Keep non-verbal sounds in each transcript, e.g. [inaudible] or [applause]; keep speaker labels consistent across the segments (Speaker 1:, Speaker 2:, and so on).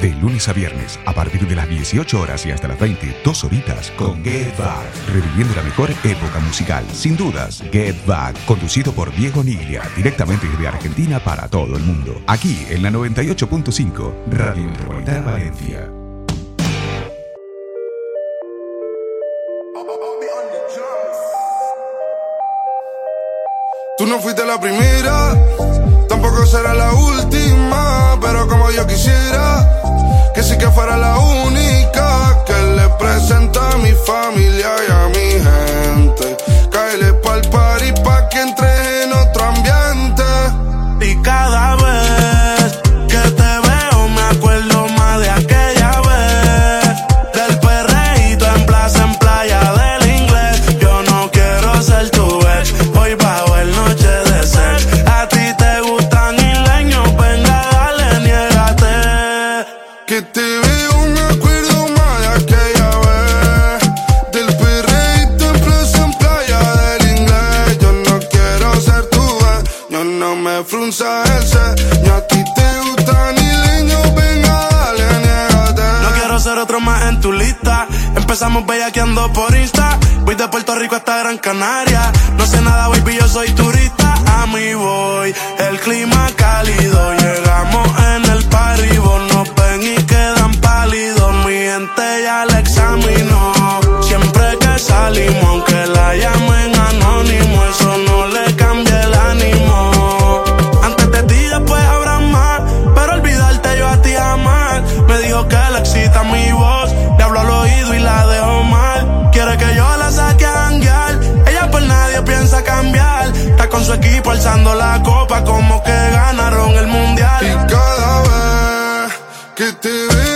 Speaker 1: De lunes a viernes, a partir de las 18 horas y hasta las 20, dos horitas con Get Back. Reviviendo la mejor época musical, sin dudas. Get Back, conducido por Diego Niglia, directamente desde Argentina para todo el mundo. Aquí en la 98.5, Radio Metropolitana Valencia.
Speaker 2: Tú no fuiste la primera, tampoco será la última, pero como yo quisiera que sí que fuera la única que le presenta a mi familia y a mi gente. Cáele pa'l party pa' que entre
Speaker 3: Empezamos bellaqueando por Insta. Voy de Puerto Rico hasta Gran Canaria. No sé nada, baby, yo soy turista. A mí voy, el clima cálido. Llegamos en el party, vos nos ven y quedan pálidos. Mi gente ya la examinó. Siempre que salimos, aunque la llamen equipo alzando la copa como que ganaron el mundial.
Speaker 2: Y cada vez que te veo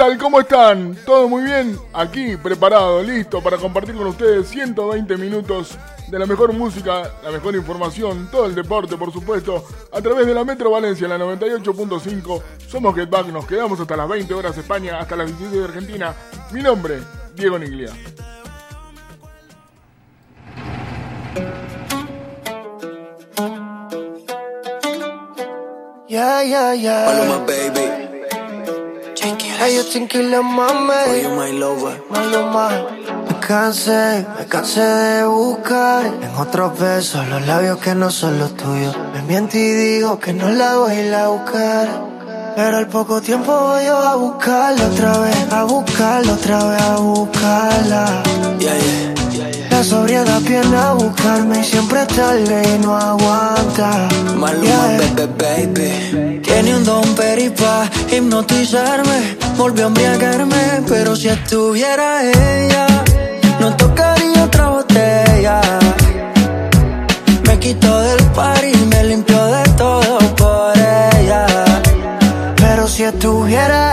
Speaker 4: tal? ¿Cómo están? ¿Todo muy bien? Aquí, preparado, listo para compartir con ustedes 120 minutos de la mejor música, la mejor información, todo el deporte, por supuesto, a través de la Metro Valencia, la 98.5. Somos Get Back, nos quedamos hasta las 20 horas España, hasta las 16 de Argentina. Mi nombre, Diego Niglia.
Speaker 5: Yeah, yeah, yeah.
Speaker 6: Paloma, baby.
Speaker 5: Hey, yo tranquila, mami.
Speaker 6: For you, my lover.
Speaker 5: Maluma. Me cansé, me cansé de buscar en otros besos los labios que no son los tuyos. Me miento y digo que no la voy a ir a buscar. Pero al poco tiempo voy yo a buscarla otra vez, a buscarla otra vez, a buscarla.
Speaker 6: Yeah, yeah.
Speaker 5: La sobriedad viene a buscarme y siempre tarde y no aguanta.
Speaker 6: Maluma,
Speaker 5: Yeah.
Speaker 6: baby, baby. Tiene un don peripa hipnotizarme. Volvió a embriagarme, pero si estuviera ella, no tocaría otra botella. Me quitó del par y me limpió de todo por ella.
Speaker 5: Pero si estuviera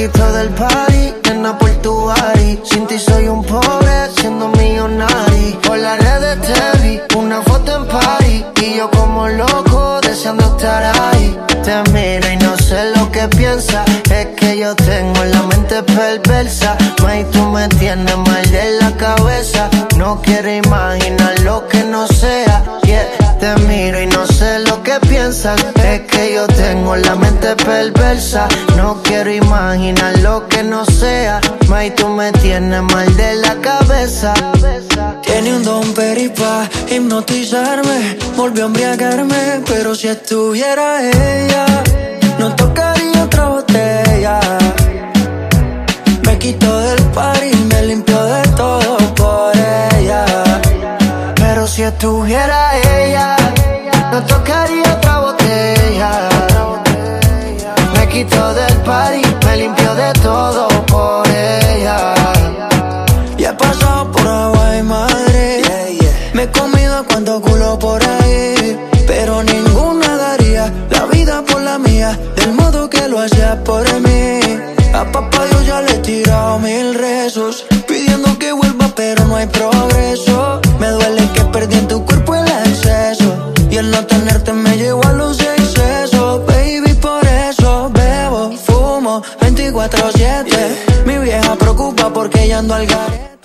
Speaker 5: Quitó del party, en por tu body. Sin ti soy un pobre, siendo millonario. Por las redes te vi, una foto en party. Y yo como loco, deseando estar ahí. Te miro y no sé lo que piensas. Es que yo tengo la mente perversa. May tú me tienes tiene mal de la cabeza. No quiero imaginar lo que no sea. Y no sé lo que piensas. Es que yo tengo la mente perversa. No quiero imaginar lo que no sea. May, tú me tienes mal de la cabeza.
Speaker 4: Tiene un don peripa hipnotizarme. Volvió a embriagarme. Pero si estuviera ella, no tocaría otra botella quitó del par y me limpió de todo
Speaker 5: si estuviera ella, no tocaría otra botella. Me quitó del par y me limpió de todo
Speaker 4: ando al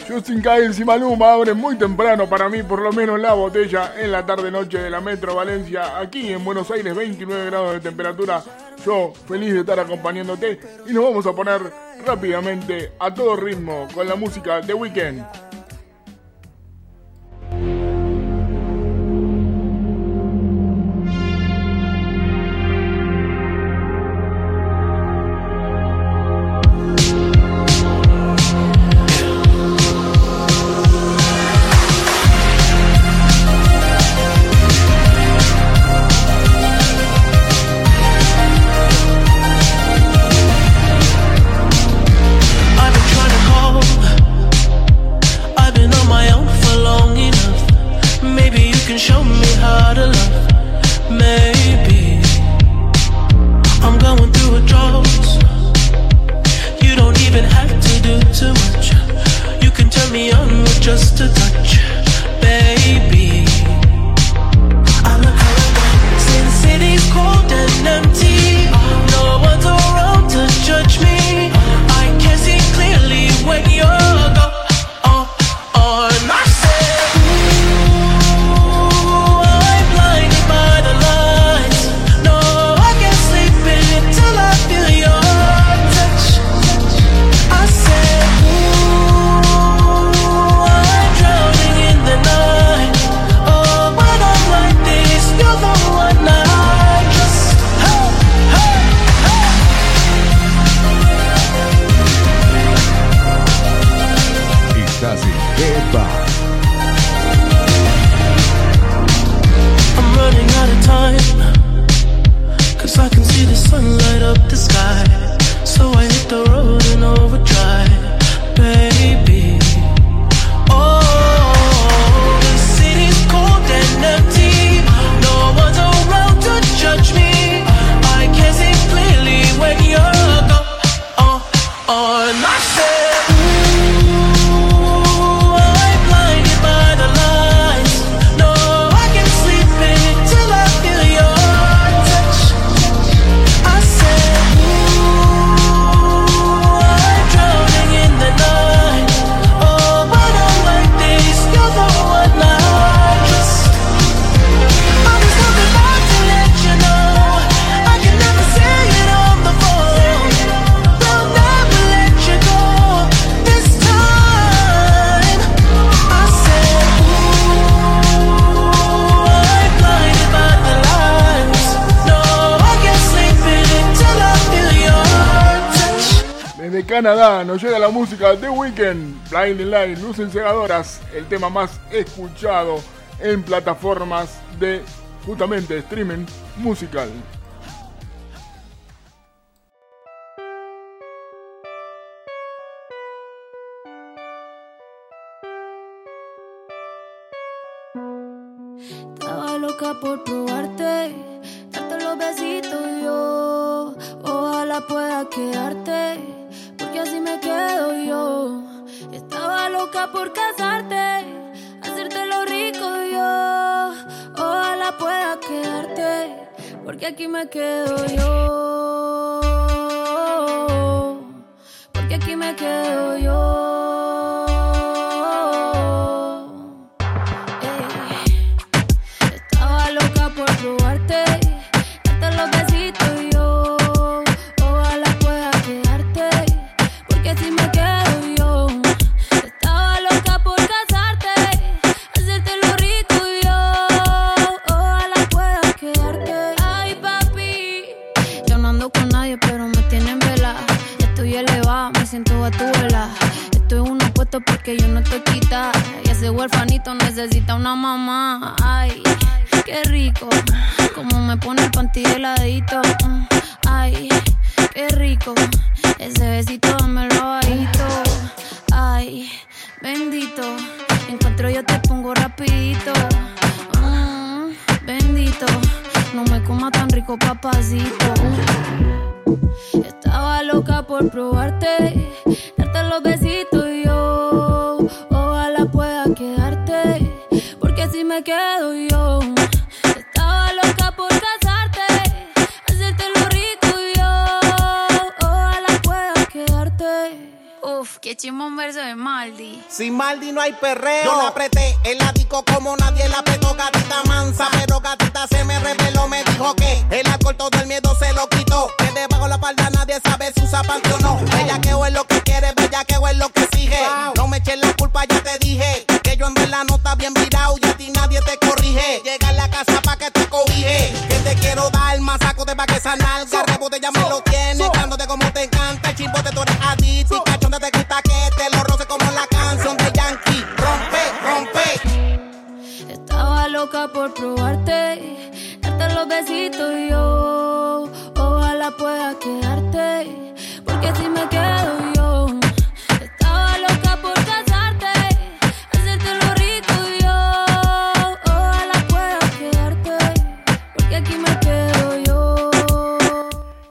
Speaker 7: Justin Kyles y Maluma abren muy temprano para mí, por lo menos la botella en la tarde-noche de la Metro Valencia, aquí en Buenos Aires, 29 grados de temperatura. Yo feliz de estar acompañándote y nos vamos a poner rápidamente a todo ritmo con la música de Weekend. Blinding Luces Cegadoras, el tema más escuchado en plataformas de justamente streaming musical.
Speaker 8: Estaba loca por probarte, darte los besitos yo, ojalá pueda quedarte porque así me quedo yo. Loca por casarte, hacerte lo rico yo. Ojalá pueda quedarte, porque aquí me quedo yo. Porque aquí me quedo yo.
Speaker 9: Y ese huerfanito necesita una mamá. Ay, qué rico. Como me pone el panty heladito. Ay, qué rico. Ese besito lo bajito. Ay, bendito. Encuentro yo te pongo rapidito. Mm, bendito. No me coma tan rico, papacito. Estaba loca por probarte, darte los besitos me quedo yo. Estaba loca por casarte, hacerte lo rico y yo. Ojalá pueda quedarte. Uf, qué chimón verso de Maldi.
Speaker 10: Sin Maldi no hay perreo. Yo la apreté, el disco como nadie la apretó, gatita mansa. Pero gatita se me reveló, me dijo que el alcohol todo el miedo se lo quitó. Que debajo la falda nadie sabe si usa panty o no. Bella que es lo que quiere, bella que es lo que sigue. No me eches la culpa, ya te dije. Que yo en verdad no está bien virado y a ti nadie te corrige. Llega a la casa pa' que te cobije. Que te quiero dar más saco de pa' que esa nalga. Rebote ya me lo tienes, dándote como te encanta. El chimbote tú eres adicto y cachonda te gusta que te lo roce como la canción de Yankee. Rompe, rompe.
Speaker 9: Estaba loca por probarte, darte los besitos y yo. Ojalá pueda quedarte, porque si me quedo yo.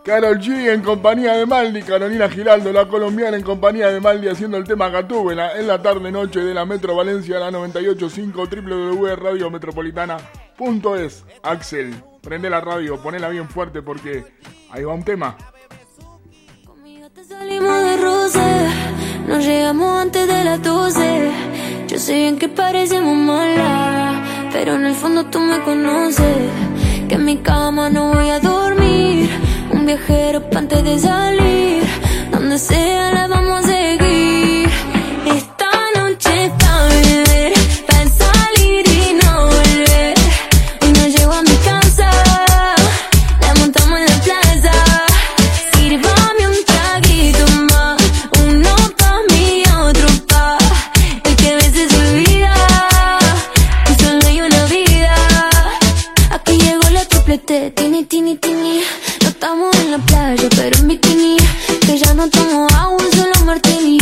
Speaker 4: Carol G en compañía de Maldi, Carolina Giraldo, la colombiana en compañía de Maldi haciendo el tema Gatúbela en la tarde noche de la Metro Valencia, la 985 www.radiometropolitana.es. Axel, prende la radio, ponela bien fuerte porque ahí va un tema.
Speaker 9: Conmigo te salimos de roce, nos llegamos antes de las 12. Yo sé bien que parecemos malas, pero en el fondo tú me conoces. Que en mi cama no voy a dormir, un viajero antes de salir. Donde sea la vamos a seguir. Esta noche pa' beber, pa' salir y no volver. Hoy no llego a mi casa, la montamos en la plaza. Sírvame un traguito más, uno pa' mí otro pa' el que a veces se olvida que solo hay una vida. Aquí llegó la triplete, tini, tini, tini. No estamos la playa, pero en bikini. Que ya no tomo agua, solo martini.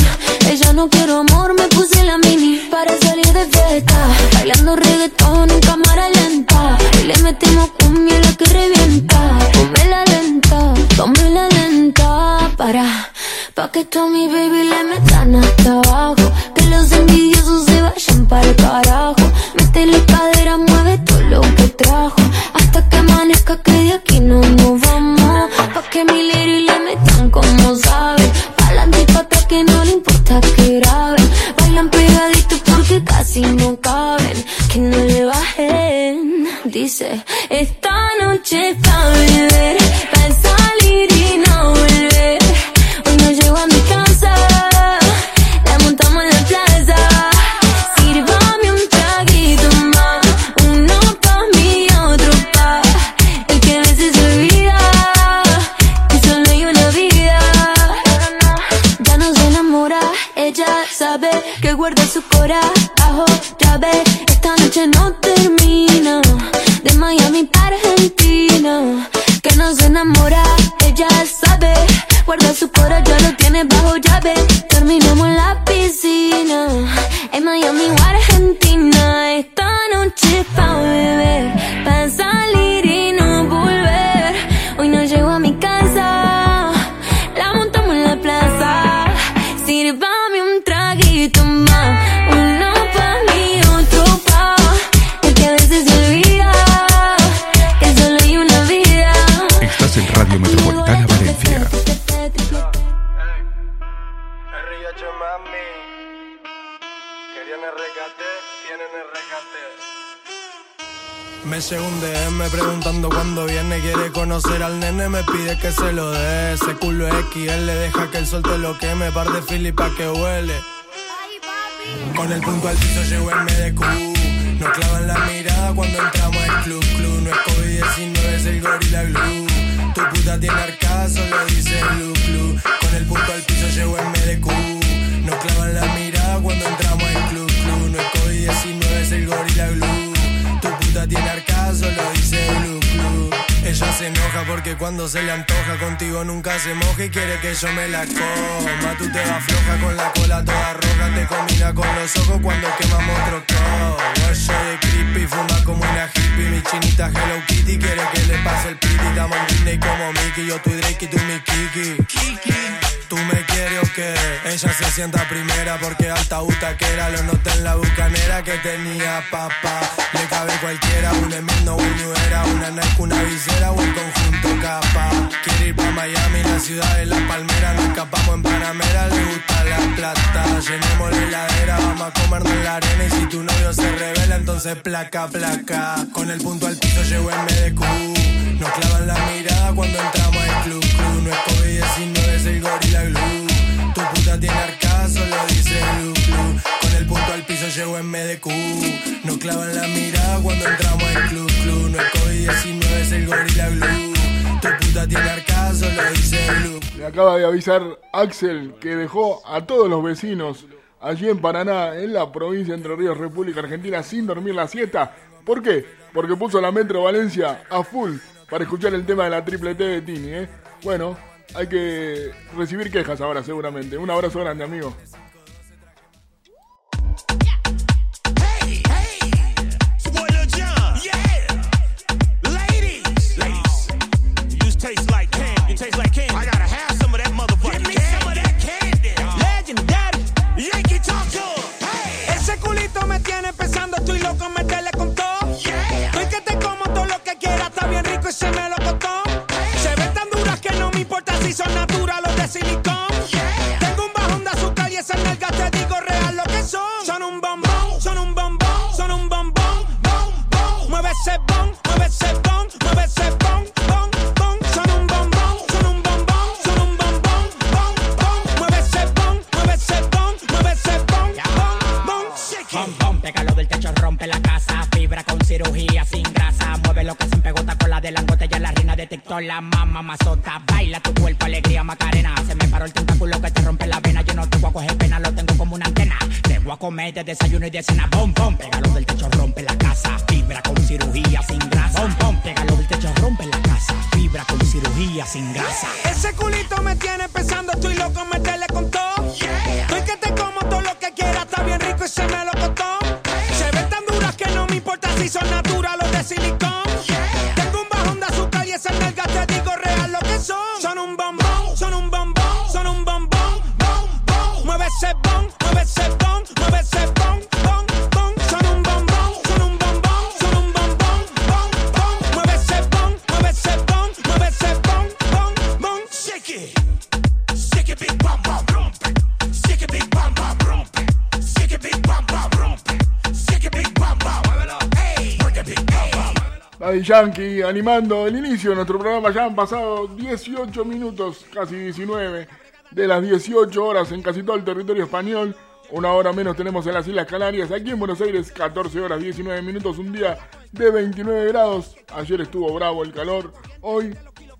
Speaker 9: Ella no quiero amor, me puse la mini para salir de fiesta. Bailando reggaetón en cámara lenta. Y le metimos cumbia la que revienta. Ponme la lenta, ponme la lenta para. Pa' que tú a mi baby le metan hasta abajo. Que los envidiosos se vayan para el carajo. Mete la cadera, mueve todo lo que trajo. Hasta que amanezca que de aquí no nos vamos. Que mi lady le metan como saben. Pa'lante y pa' atrás que no le importa que graben. Bailan pegaditos porque casi no caben. Que no le bajen. Dice, esta noche es pa' beber, guarda su corazón, ya lo tiene bajo llave.
Speaker 11: Me llega un DM preguntando cuándo viene. Quiere conocer al nene, me pide que se lo dé. Ese culo XL, deja que el sol te lo queme. Par de fili pa' que huele. Con el punto al piso llegó el MDQ Nos clavan la mirada cuando entramos al club Club. No es COVID-19, es el Gorilla Glue. Tu puta tiene arcada, solo dice Blue Club Con el punto al piso llegó el MDQ Nos clavan la mirada di l'arcasolo cuando que cuando se le antoja contigo nunca se moja y quiere que yo me la coma. Tú te vas floja con la cola toda roja, te combina con los ojos cuando quemamos otro Yo soy de creepy, fuma como una hippie. Mi chinita Hello Kitty quiere que le pase el piti. Estamos Disney como Mickey, yo tu Drake y tú mi Kiki. Tú me quieres o qué? Ella se sienta primera porque alta era Lo noté en la bucanera que tenía papá. Le cabe cualquiera, un Emino, un New Era, una Nike, una visera, un conjunto capa. Quiere ir pa' Miami, la ciudad de la palmera. Nos escapamos en Panamera, le gusta la plata. Llenemos la heladera, vamos a comernos la arena. Y si tu novio se revela, entonces placa, placa. Con el punto al piso llego en MDQ. Nos clavan la mirada cuando entramos al club, club. No es COVID-19, es el gorila glue. Tu puta tiene arcazo, lo dice el club. Con el punto al piso llego en MDQ. Nos clavan la mirada cuando entramos al club, club. No es COVID-19, es el gorila glue. Tu puta tiene arcazo, lo dice club.
Speaker 4: Me acaba de avisar Axel que dejó a todos los vecinos allí en Paraná, en la provincia de Entre Ríos, República Argentina, sin dormir la siesta. ¿Por qué? Porque puso la Metro Valencia a full para escuchar el tema de la triple T de Tini, ¿eh? Bueno, hay que recibir quejas ahora seguramente. Un abrazo grande, amigo.
Speaker 7: ese melocotón. Se ven tan duras que no me importa si son naturales o de silicón.
Speaker 12: La mamá mazota. Baila tu cuerpo, alegría, macarena. Se me paró el tentáculo que te rompe la vena. Yo no te voy a coger pena, lo tengo como una antena. Te voy a comer de desayuno y de cena. Bom, bom, pégalo del techo, rompe la casa. Fibra con cirugía sin grasa. Bom, bom, pégalo del techo, rompe la casa. Fibra con cirugía sin grasa.
Speaker 13: Ese culito me tiene pensando, estoy loco, meterle con todo. Estoy que te como todo lo que quieras, está bien rico y se me lo costó. Se ven tan duras que no me importa si son naturales o de
Speaker 4: Yankee animando el inicio de nuestro programa. Ya han pasado 18 minutos, casi 19, de las 18 horas en casi todo el territorio español. Una hora menos tenemos en las Islas Canarias. Aquí en Buenos Aires, 14 horas 19 minutos, un día de 29 grados. Ayer estuvo bravo el calor. Hoy,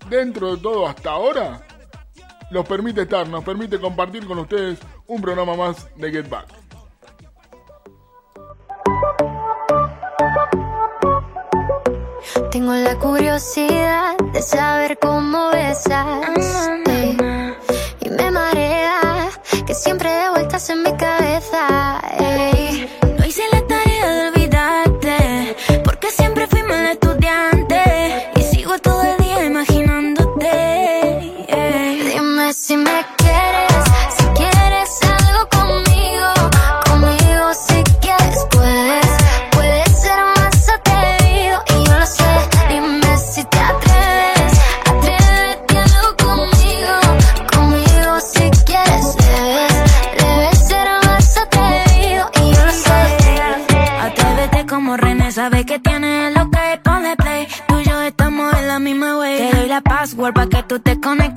Speaker 4: dentro de todo, hasta ahora, nos permite estar, nos permite compartir con ustedes un programa más de Get Back.
Speaker 14: Tengo la curiosidad de saber cómo besas. y me marea que siempre de vueltas en mi cabeza. No hice la tarea password pa' que tú te conectes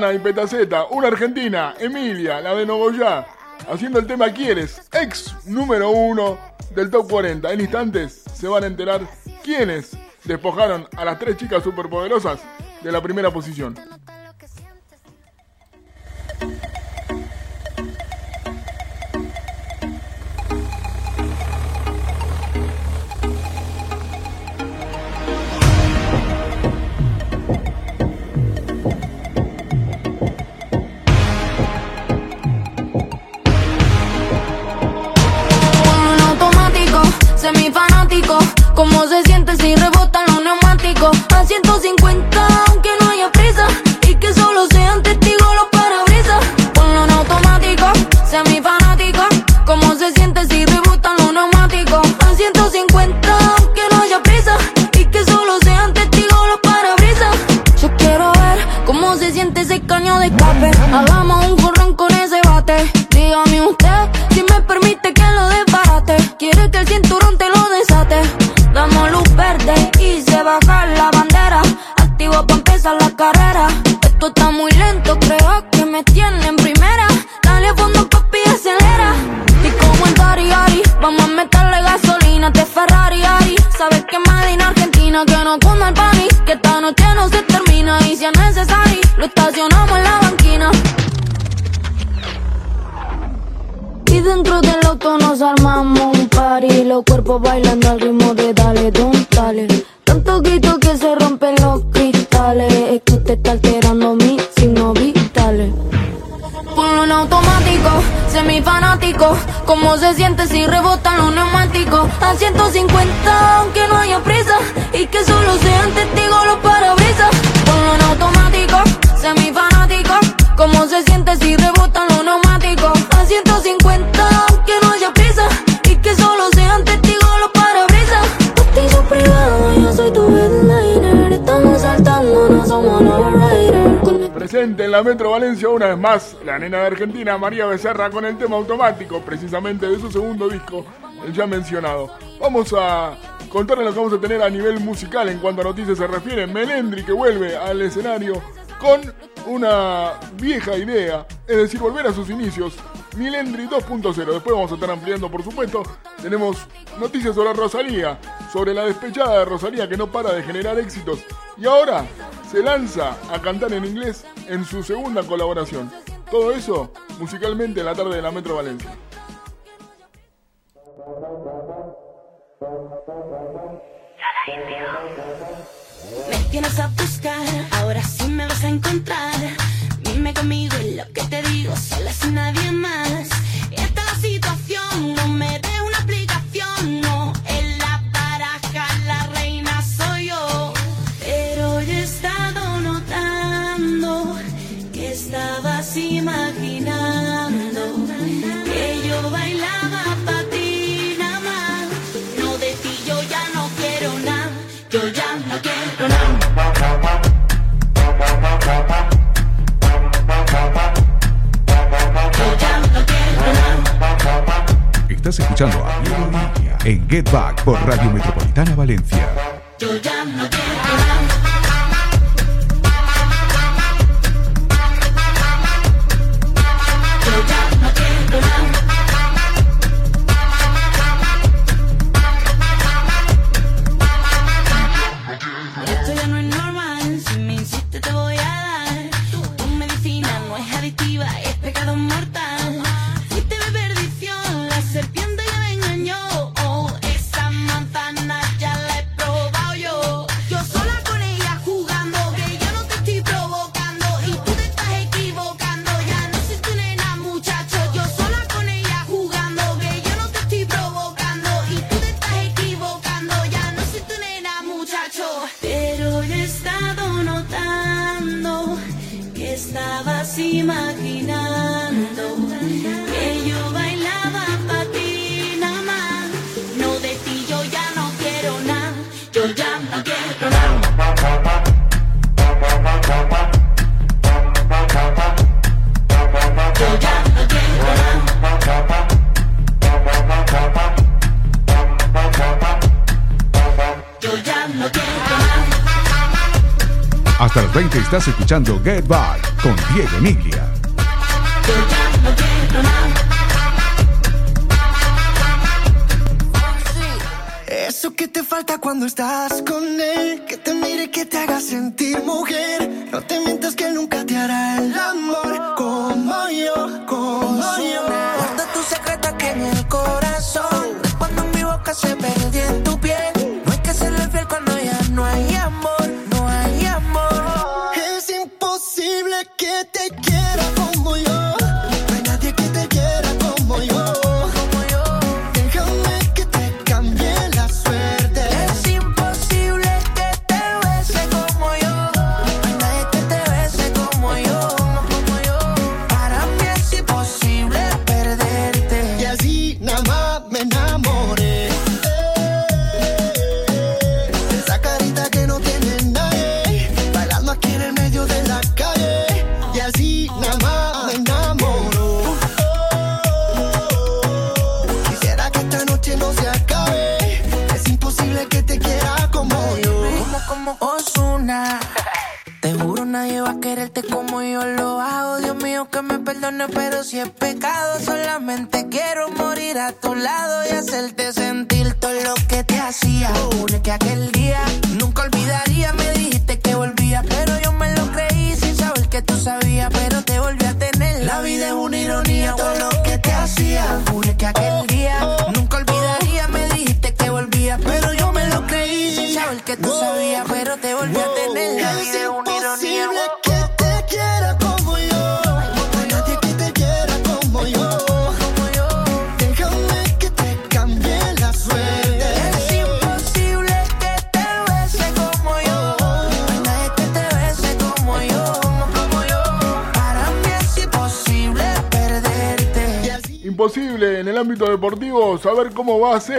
Speaker 14: Susana y
Speaker 15: Petaceta, una argentina, Emilia, la de Nogoyá, haciendo el tema Quieres, ex número uno del top 40. En instantes se van a enterar quiénes despojaron a las tres chicas superpoderosas de la primera posición.
Speaker 4: en la
Speaker 15: Metro Valencia una vez más la nena de Argentina María Becerra con el tema automático, precisamente de su segundo disco, el ya mencionado. Vamos a contarles lo que vamos a tener a nivel musical en cuanto a noticias se refiere. Melendri que vuelve al escenario con una vieja idea, es decir, volver a sus inicios. Milendri 2.0, después vamos a estar ampliando por supuesto. Tenemos noticias sobre Rosalía, sobre la despechada de Rosalía que no para de generar éxitos. Y ahora se lanza a cantar en inglés en su segunda colaboración. Todo eso musicalmente en la tarde de la Metro Valencia.
Speaker 16: Me tienes a buscar, ahora sí me vas a encontrar. Dime conmigo y lo que te digo, sola sin nadie más. Esta la situación no me
Speaker 1: Escuchando a en Get Back por Radio Metropolitana Valencia.
Speaker 16: Yo ya no
Speaker 17: Estás
Speaker 1: escuchando Get Back con Diego Niglia.
Speaker 18: Eso que te falta cuando estás con él, que te mire, que te haga sentir mujer. No te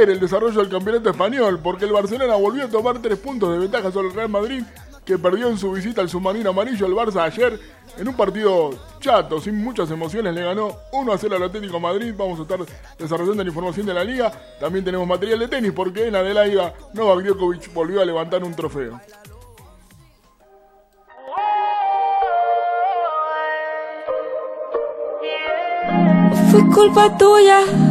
Speaker 18: el
Speaker 4: desarrollo del campeonato español, porque el Barcelona volvió a tomar tres puntos de ventaja sobre el Real Madrid, que perdió en su visita al submarino amarillo el Barça ayer, en un partido chato, sin muchas emociones, le ganó 1 a 0 al Atlético Madrid. Vamos a estar desarrollando la información de la liga. También tenemos material de tenis, porque en Adelaida Novak Djokovic volvió a levantar un trofeo.
Speaker 19: Fue culpa tuya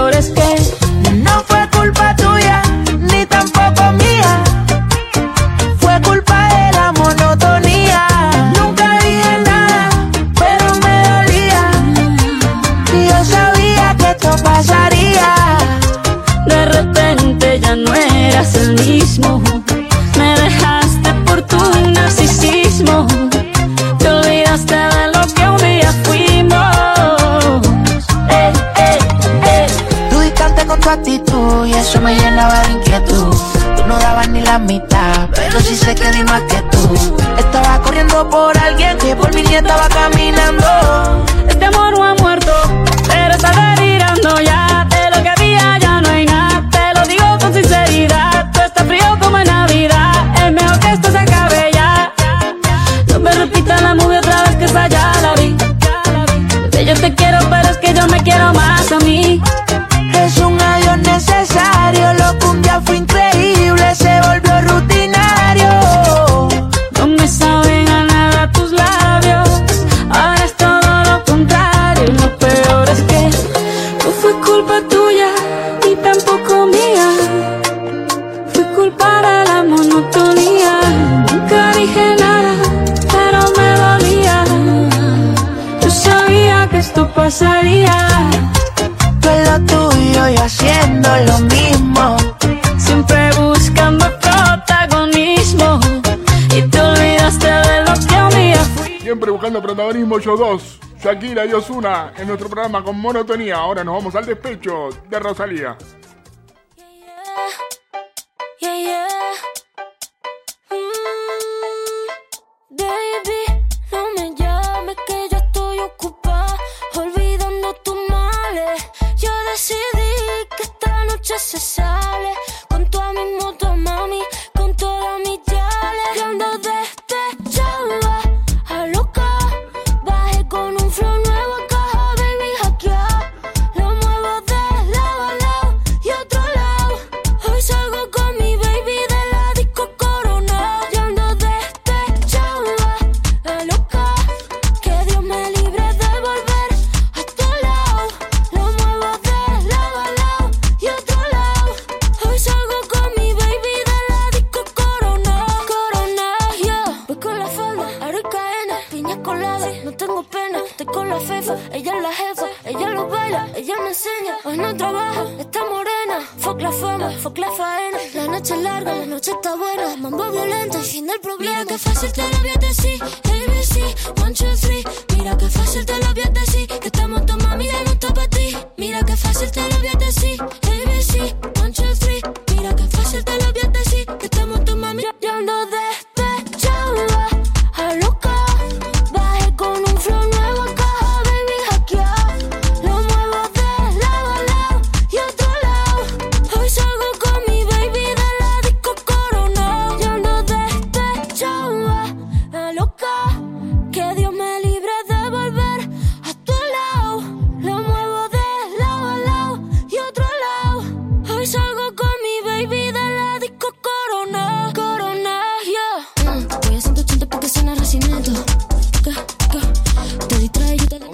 Speaker 9: 2. Shakira y Osuna en nuestro programa con monotonía. Ahora nos vamos al despecho de Rosalía.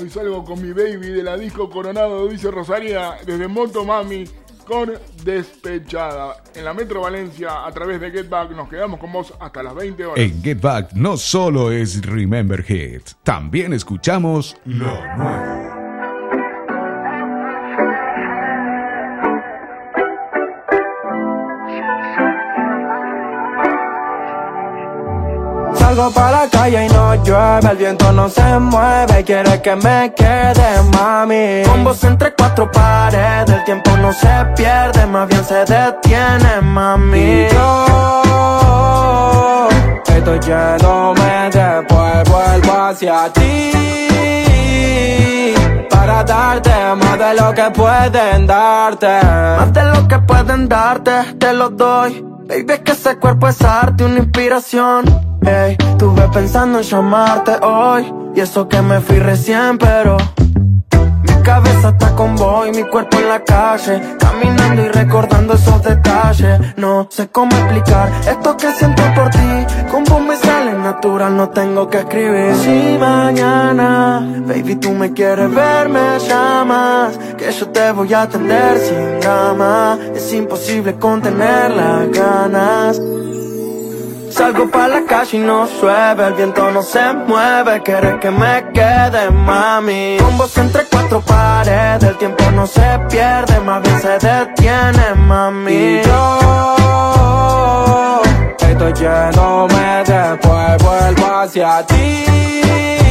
Speaker 20: Hoy salgo con mi baby de la disco
Speaker 9: Coronado, dice Rosalía, desde Moto Mami con Despechada. En la Metro Valencia, a través de Get Back, nos quedamos con vos hasta las 20 horas.
Speaker 1: En Get Back no solo es Remember Hits, también escuchamos lo nuevo.
Speaker 3: Salgo para la calle y no llueve, el viento no se mueve, quiere que me quede, mami. Con vos entre cuatro paredes, el tiempo no se pierde, más bien se detiene, mami. Y yo estoy yéndome, después vuelvo hacia ti. Para darte más de lo que pueden darte. Más de lo que pueden darte, te lo doy. Baby, es que ese cuerpo es arte, una inspiración. Ey, tuve pensando en llamarte hoy. Y eso que me fui recién, pero. Mi cabeza está con vos y mi cuerpo en la calle. Caminando y recordando esos detalles. No sé cómo explicar esto que siento por ti. Natural, no tengo que escribir. Si mañana, baby, tú me quieres ver, me llamas. Que yo te voy a atender sin drama. Es imposible contener las ganas. Salgo pa' la calle y no llueve, el viento no se mueve, quieres que me quede, mami. Con vos entre cuatro paredes, el tiempo no se pierde, más bien se detiene, mami. Y yo estoy yéndome, después vuelvo hacia ti.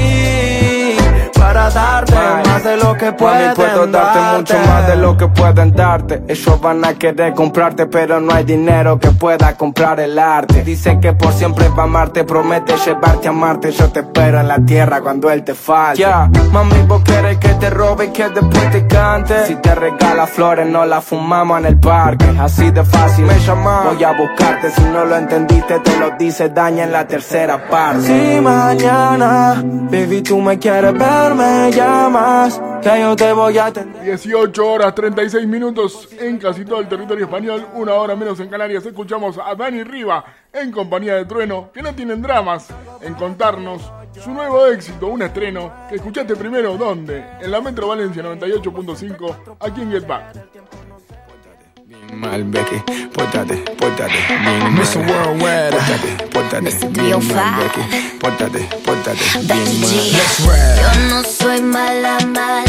Speaker 3: Para darte más de lo que pueden
Speaker 21: puedo darte mucho más de lo que pueden darte. Ellos van a querer comprarte, pero no hay dinero que pueda comprar el arte. Dice que por siempre va a amarte, promete llevarte a Marte. Yo te espero en la tierra cuando él te falte.
Speaker 3: Ya, mami, vos quieres que te robe y que después te cante.
Speaker 21: Si te regala flores, no las fumamos en el parque. Así de fácil, me llamas. Voy a buscarte. Si no lo entendiste, te lo dice daña en la tercera parte.
Speaker 3: Si mañana, baby, tú me quieres ver, llamas. Que yo te voy a atender.
Speaker 9: 18 horas 36 minutos en casi todo el territorio español, una hora menos en Canarias. Escuchamos a Dani Riva en compañía de Trueno, que no tienen dramas en contarnos su nuevo éxito, un estreno que escuchaste primero, ¿dónde? En la Metro Valencia 98.5, aquí en Get Back.
Speaker 21: Malbeque, pórtate, pórtate, bien
Speaker 22: Mr. Worldwide,
Speaker 21: pórtate, pórtate, Mr. bien Malbeque, pórtate, pórtate, bien
Speaker 22: Malbeque.
Speaker 20: Yo no soy mala, mala,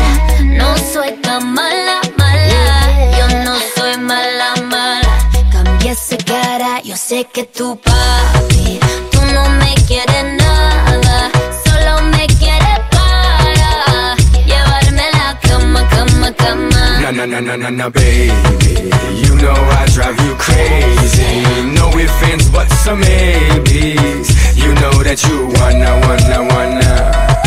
Speaker 20: no soy tan mala, mala. Yo no soy mala, mala, cambié esa cara, yo sé que tú papi, tú no me quieres nada.
Speaker 23: Na na na na na na baby. You know I drive you crazy. No ifs, ands, buts or maybes. You know that you wanna, wanna, wanna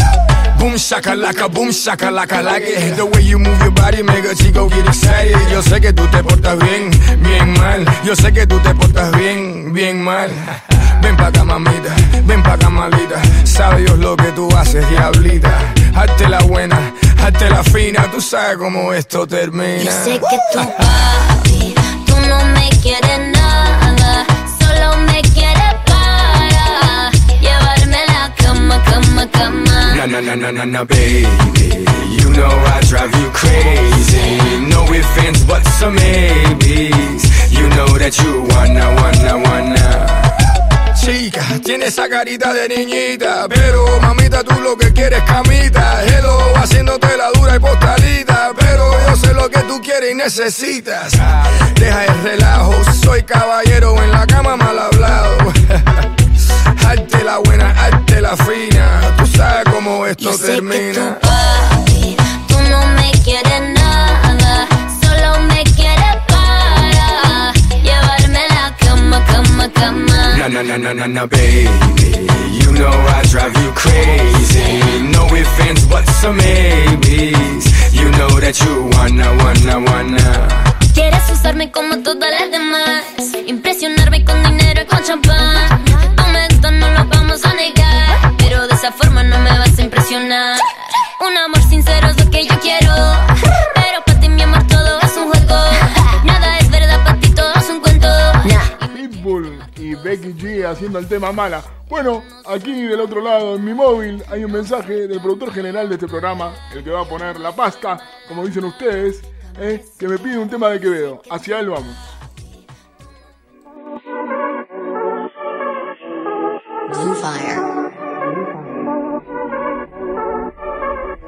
Speaker 23: Boom shakalaka, boom shakalaka like it. The way you move your body make a chico get excited. Yo sé que tú te portas bien, bien mal. Yo sé que tú te portas bien, bien mal. [laughs] Ven pa' acá mamita, ven pa' acá malita Sabe Dios lo que tú haces, diablita. Hazte la buena, hazte la fina. Tú sabes cómo esto termina.
Speaker 20: Yo sé que tu papi, tú no me quieres nada. Solo me quieres para llevarme a la cama, cama,
Speaker 23: Na na na na na na baby. You know I drive you crazy. No ifs, ands, buts or maybes. You know that you wanna, wanna, wanna. Chica, tiene esa carita de niñita Pero mamita tú lo que quieres camita. Hello, haciéndote la dura y postalita Pero yo sé lo que tú quieres y necesitas. Deja el relajo, soy caballero en la cama mal hablado [laughs] Hazte la buena, hazte la fina Tú sabes cómo esto
Speaker 20: Yo sé que
Speaker 23: termina
Speaker 20: tu papi, tú no me quieres nada. Solo me quieres para llevarme la cama, cama, cama.
Speaker 23: Na na na na na na baby You know I drive you crazy No ifs, ands, buts or maybes You know that you wanna, wanna, wanna
Speaker 20: Quieres usarme como todas las demás. Impresionarme con dinero y con champán.
Speaker 4: Haciendo el tema mala. Bueno, aquí del otro lado en mi móvil hay un mensaje del productor general de este programa, el que va a poner la pasta, como dicen ustedes, eh, que me pide un tema de Quevedo. Hacia él vamos.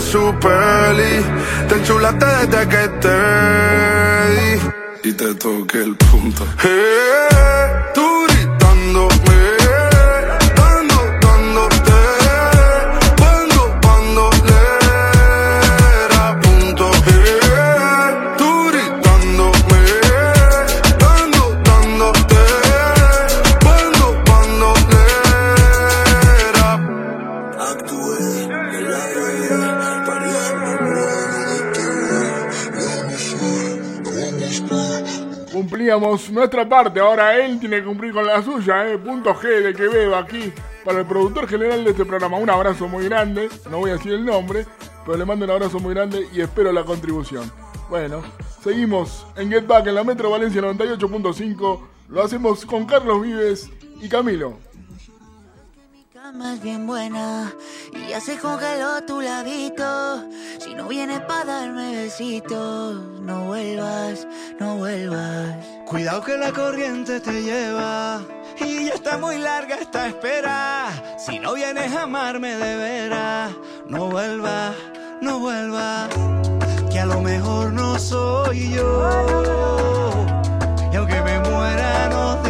Speaker 2: su peli. Te enchulaste desde que te di y te toqué el punto. Eh, tú gritándome,
Speaker 4: Nuestra parte, ahora él tiene que cumplir con la suya, eh. Punto G de Quevedo aquí para el productor general de este programa. Un abrazo muy grande, no voy a decir el nombre, pero le mando un abrazo muy grande y espero la contribución. Bueno, seguimos en Get Back en la Metro Valencia 98.5. Lo hacemos con Carlos Vives y Camilo.
Speaker 24: es bien buena y ya se congeló tu ladito. Si no vienes para darme besitos, no vuelvas, no vuelvas.
Speaker 25: Cuidado que la corriente te lleva y ya está muy larga esta espera. Si no vienes a amarme de veras, no vuelvas, no vuelvas, que
Speaker 26: a lo mejor no soy yo. Y aunque me muera
Speaker 25: no te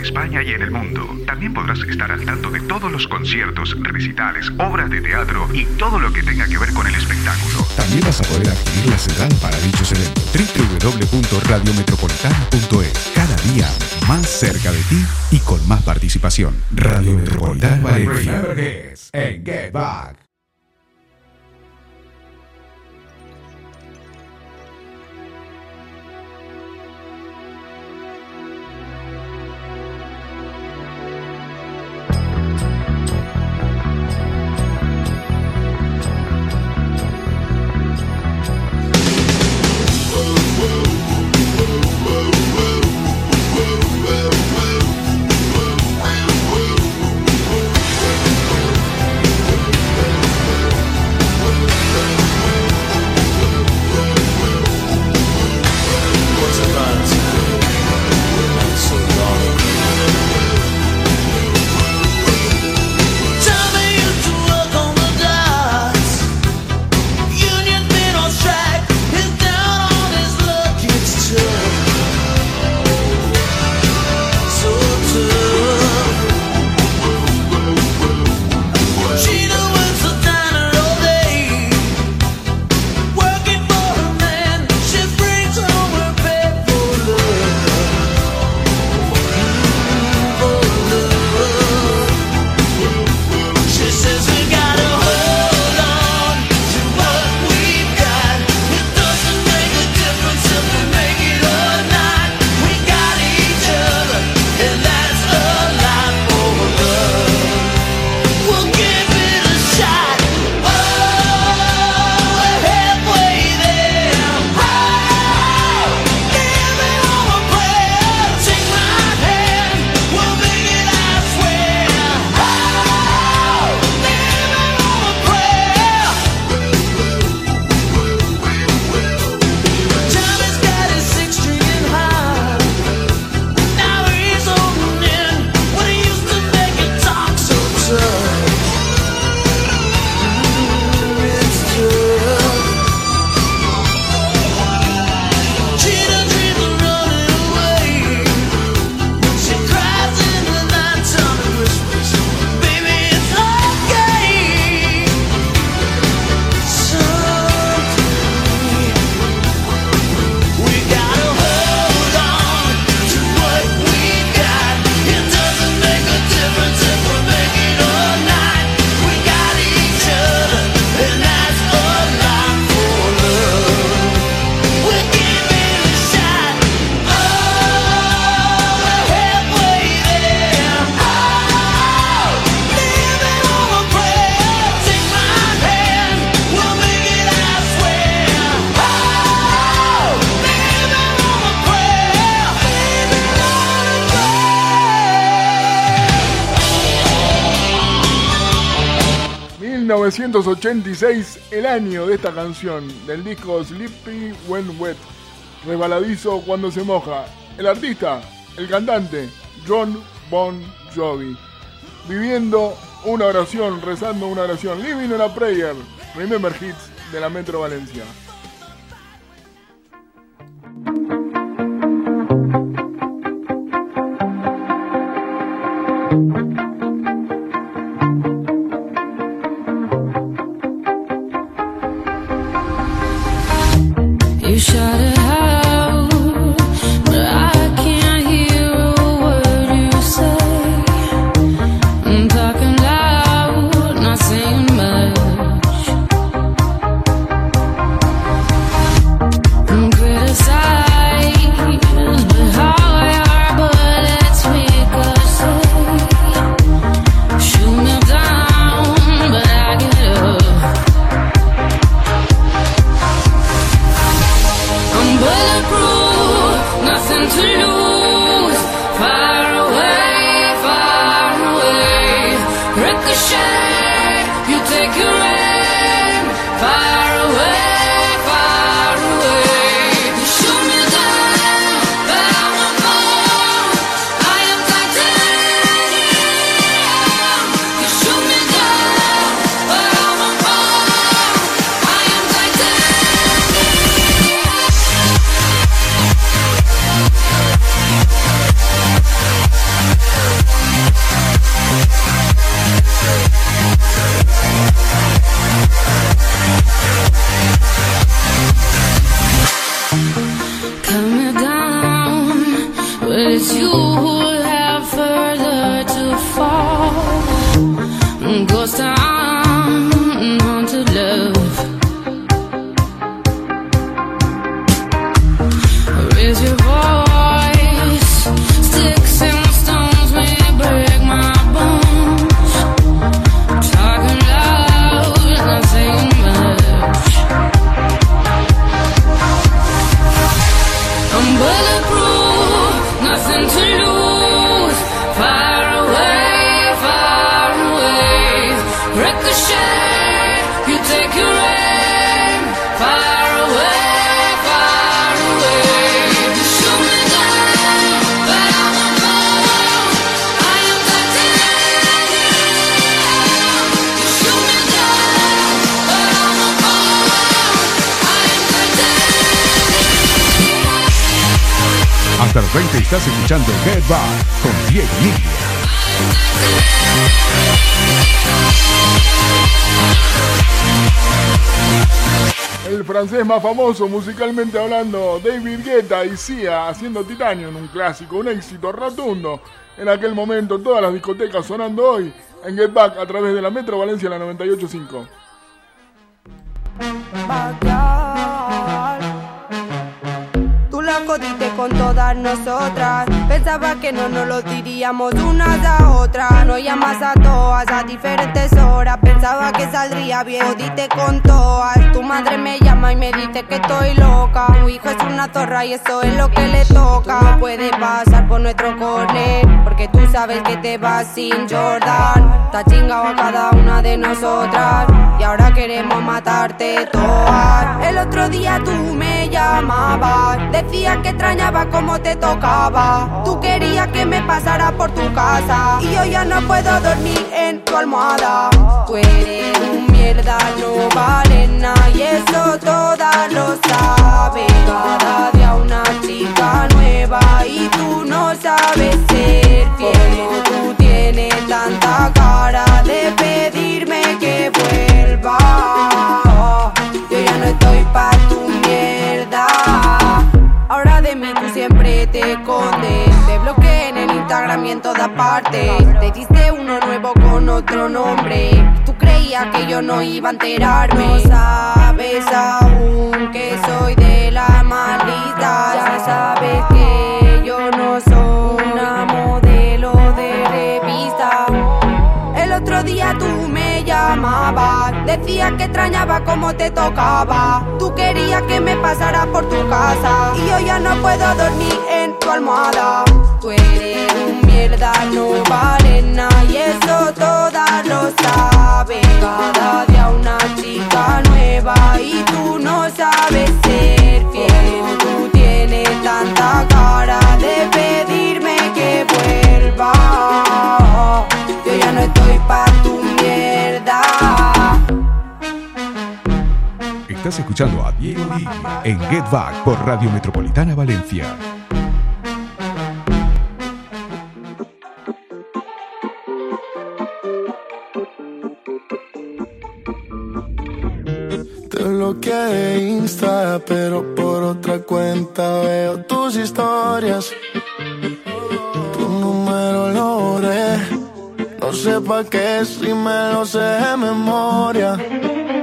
Speaker 1: España y en el mundo. También podrás estar al tanto de todos los conciertos, recitales, obras de teatro y todo lo que tenga que ver con el espectáculo. También vas a poder adquirir la sedal para dichos eventos. www.radiometropolitana.es Cada día más cerca de ti y con más participación. Radio Metropolitana Valencia. En Get Back.
Speaker 2: She
Speaker 26: 1986, el año de esta canción, del disco Sleepy When Wet, resbaladizo cuando se moja. El artista, el cantante, John Bon Jovi, viviendo una oración, rezando una oración, living in a prayer, remember hits de la Metro Valencia. Más famoso musicalmente hablando, David Guetta y Sia haciendo Titanium, un clásico, un éxito rotundo. En aquel momento todas las discotecas sonando hoy en Get Back a través de la Metro Valencia la 985.
Speaker 27: Tú jodiste con todas nosotras. Pensaba que no nos lo diríamos unas a otras. No llamas a todas a diferentes horas. Pensaba que saldría bien, jodiste con todas. Tu madre me llama y me dice que estoy loca. Tu hijo es una zorra y eso es lo que le toca. No puede pasar por nuestro corner. Porque tú sabes que te vas sin Jordan. Está chingado a cada una de nosotras. Y ahora queremos matarte todas. El otro día tú me llamabas. Decía que extrañaba como te tocaba. Tú querías que me pasara por tu casa. Y yo ya no puedo dormir en tu almohada. Tú eres un mierda, no vale nada. Y eso todas lo saben. Cada día una chica nueva. Y tú no sabes ser fiel. Tú tienes tanta cara Instagram y en todas partes. Te hiciste uno nuevo con otro nombre. Tú creías que yo no iba a enterarme. No sabes aún que soy de la maldita. Ya sabes que yo no soy una modelo de revista. El otro día tú me llamabas, decías que extrañaba como te tocaba. Tú querías que me pasara por tu casa y yo ya no puedo dormir en tu almohada. Tú eres un mierda, no vale nada y eso todas lo saben. Cada día una chica nueva y tú no sabes ser fiel. Tú tienes tanta cara de pedirme que vuelva. Yo ya no estoy pa' tu mierda.
Speaker 1: Estás escuchando a Diego Línea en Get Back por Radio Metropolitana Valencia.
Speaker 28: Te bloqueé de Insta, pero por otra cuenta veo tus historias. Tu número lo borré. No sé pa' qué si me lo sé de memoria.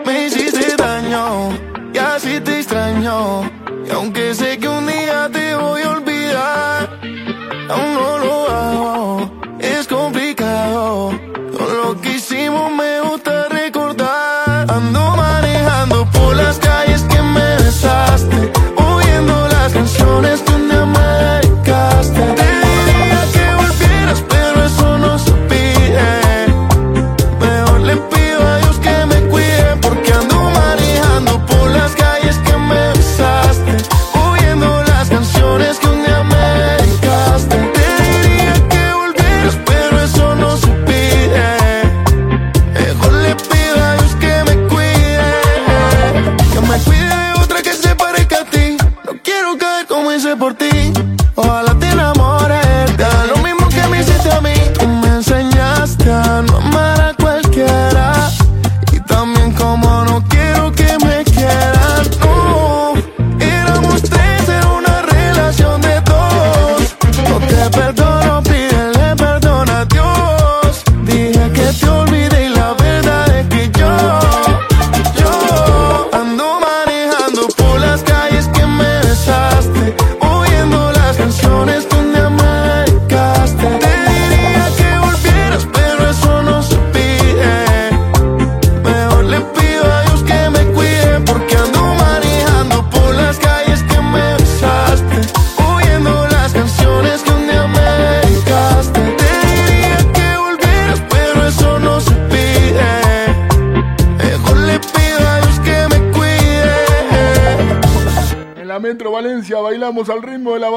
Speaker 28: Me hiciste daño y así te extraño. Y aunque sé que un día te voy a olvidar, aún no lo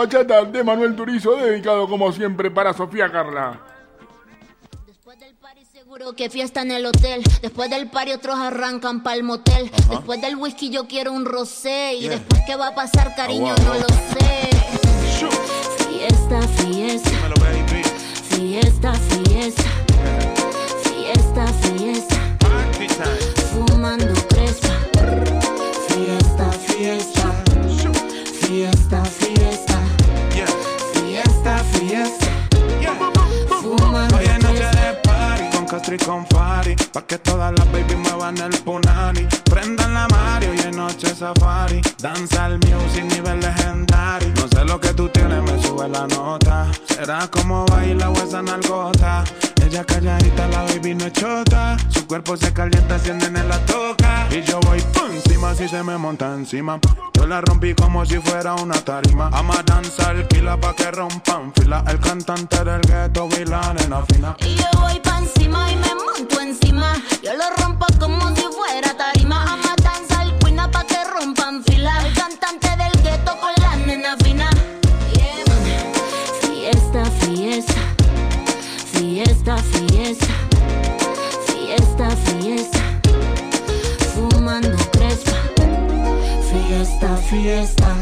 Speaker 4: bachata de Manuel Turizo, dedicado como siempre para Sofía Carla.
Speaker 16: Seguro que fiesta en el hotel. Después del party otros arrancan pa'l motel. Después del whisky yo quiero un rosé. Y
Speaker 29: Yeah.
Speaker 16: después qué va a pasar, cariño,
Speaker 29: wow,
Speaker 16: no
Speaker 29: wow.
Speaker 16: lo sé. Fiesta, fiesta. Fiesta, fiesta. Fiesta, fiesta. Fumando crespa. Fiesta, fiesta. Fiesta, fiesta.
Speaker 30: Fiesta.
Speaker 16: Fumando
Speaker 30: Hoy es noche de party con Castro y con Fari. Pa' que todas las baby muevan el punani. Prendan la Mario y es noche safari. Danza el music nivel legendario. No sé lo que tú tienes, me sube la nota. Será como baila o esa nalgota. Ella calladita, la baby no chota. Su cuerpo se calienta, encienden en la toca. Y yo voy pum, encima si se me monta encima. Yo la rompí como si fuera una tarima. Ama danzar, kila pa' que rompan fila. El cantante del ghetto y la nena fina.
Speaker 16: Y yo voy pa' encima y me monto encima. Yo lo rompo como si fuera tarima. Fiesta, fiesta. Fiesta, fiesta. Fumando crespa. Fiesta, fiesta.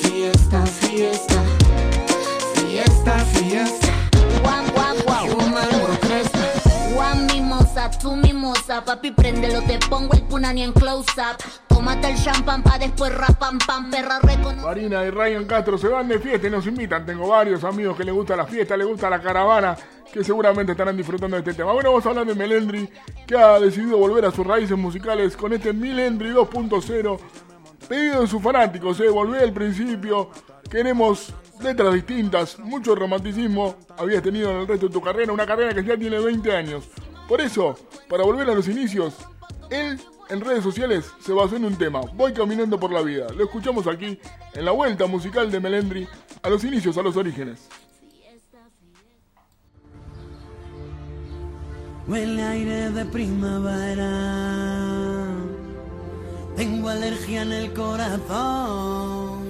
Speaker 16: Fiesta, fiesta. Papi, préndelo, te pongo el punani en close up. Tómate el champán pa' después rapam pam, perra.
Speaker 4: Marina y Ryan Castro se van de fiesta y nos invitan. Tengo varios amigos que les gusta la fiesta, les gusta la caravana, que seguramente estarán disfrutando de este tema. Bueno, vamos a hablar de Melendri, que ha decidido volver a sus raíces musicales con este Melendri 2.0. Pedido de sus fanáticos, eh, volver al principio. Queremos letras distintas, mucho romanticismo habías tenido en el resto de tu carrera, una carrera que ya tiene 20 años. Por eso, para volver a los inicios, él en redes sociales se basó en un tema, Voy caminando por la vida. Lo escuchamos aquí, en la vuelta musical de Melendri, a los inicios, a los orígenes.
Speaker 7: Huele aire de primavera, tengo alergia en el corazón,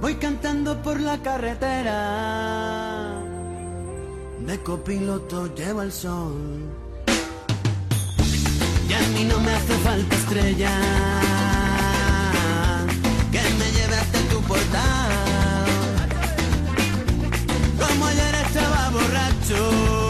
Speaker 7: voy cantando por la carretera de copiloto lleva el sol. Y a mí no me hace falta estrella que me lleve hasta tu portal. Como ayer estaba borracho.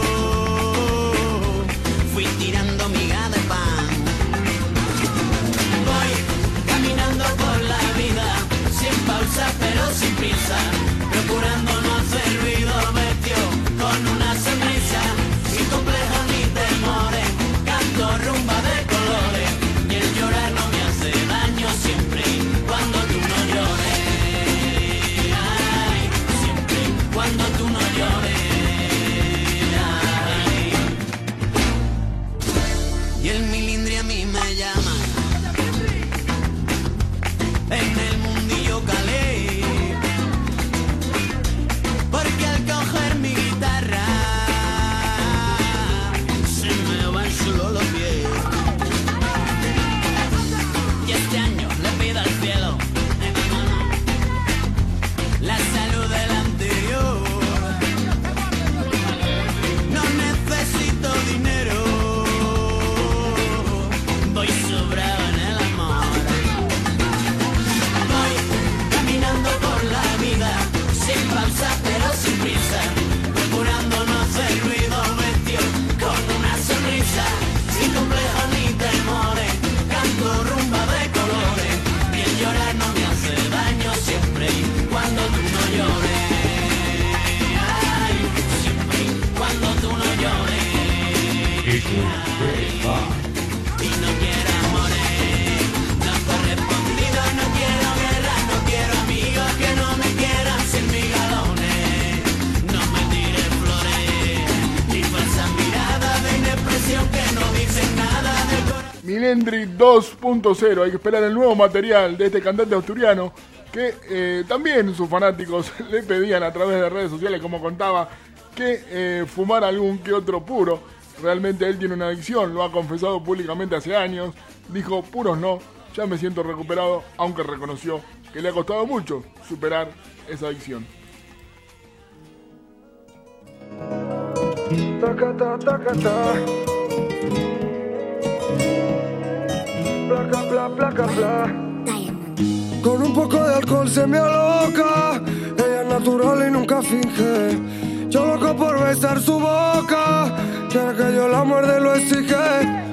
Speaker 4: Milendri 2.0. Hay que esperar el nuevo material de este cantante asturiano que eh, también sus fanáticos [laughs] le pedían a través de redes sociales, como contaba, que eh, fumara algún que otro puro. Realmente él tiene una adicción, lo ha confesado públicamente hace años. Dijo, puros no, ya me siento recuperado, aunque reconoció que le ha costado mucho superar esa adicción.
Speaker 31: Con un poco de alcohol se me aloca. Ella es natural y nunca finge. Yo loco por besar su boca, quiere que yo la muerde lo exige.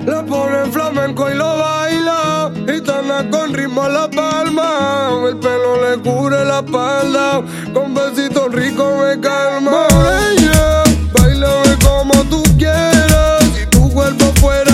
Speaker 31: La pone en flamenco y lo baila, y tana con ritmo a la palma. El pelo le cubre la espalda, con besitos ricos me calma. Por ella, bailame como tú quieras, si tu cuerpo fuera.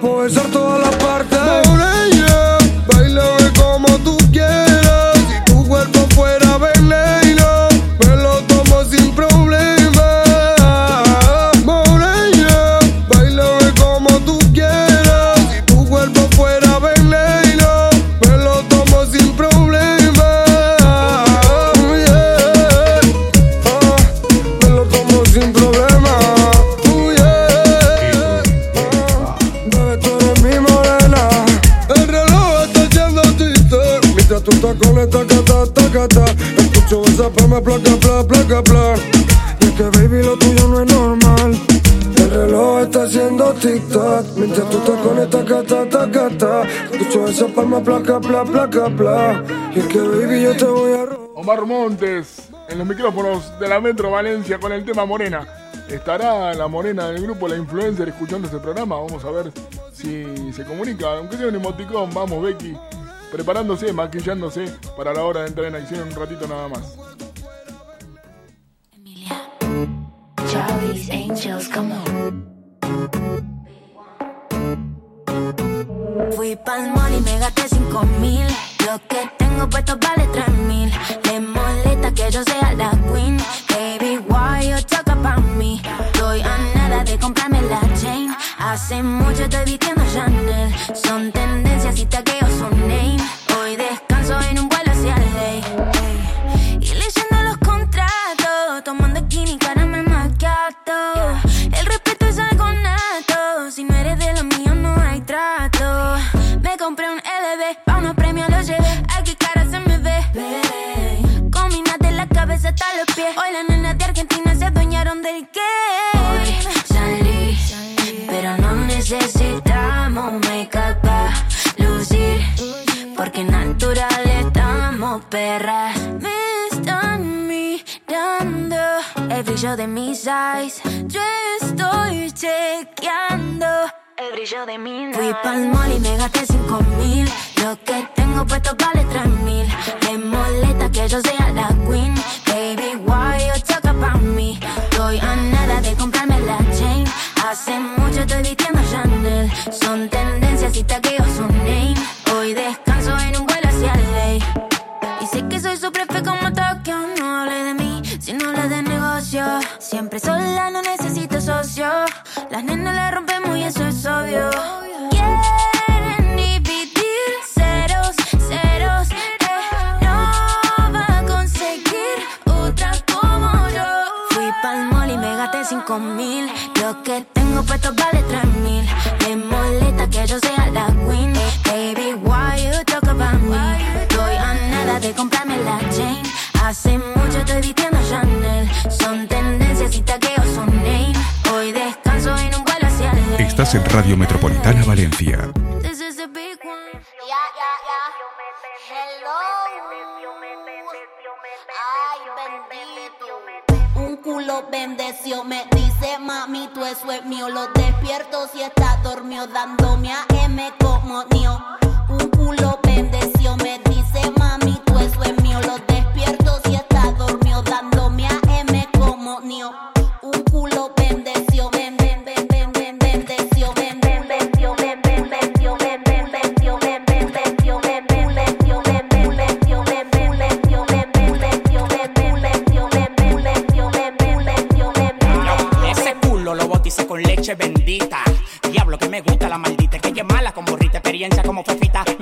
Speaker 31: boys are
Speaker 4: Omar Montes en los micrófonos de la Metro Valencia con el tema Morena. ¿Estará la morena del grupo, la influencer, escuchando este programa? Vamos a ver si se comunica. Aunque sea un emoticón, vamos Becky, preparándose, maquillándose para la hora de entrar en acción un ratito nada más. Emilia.
Speaker 14: Charlie's Angels, come. 5 mil. Lo que tengo puesto vale 3 mil. Le molesta que yo sea la queen. Baby, why you talk about me? Estoy a nada de comprarme la chain. Hace mucho te vi brillo de Fui pa'l mall y me gasté cinco mil. Lo que tengo puesto vale tres mil. Me molesta que yo sea la queen. Baby, why you talk about me? Estoy a nada de comprarme la chain. Hace mucho estoy vistiendo Chanel. Son tendencias y tagueo su name. Hoy descanso en un vuelo hacia ley. Y sé que soy su prefe como Tokio. No hable de mí si no habla de negocio. Siempre sola, no necesito socio. Las nenas
Speaker 1: Radio Metropolitana Valencia.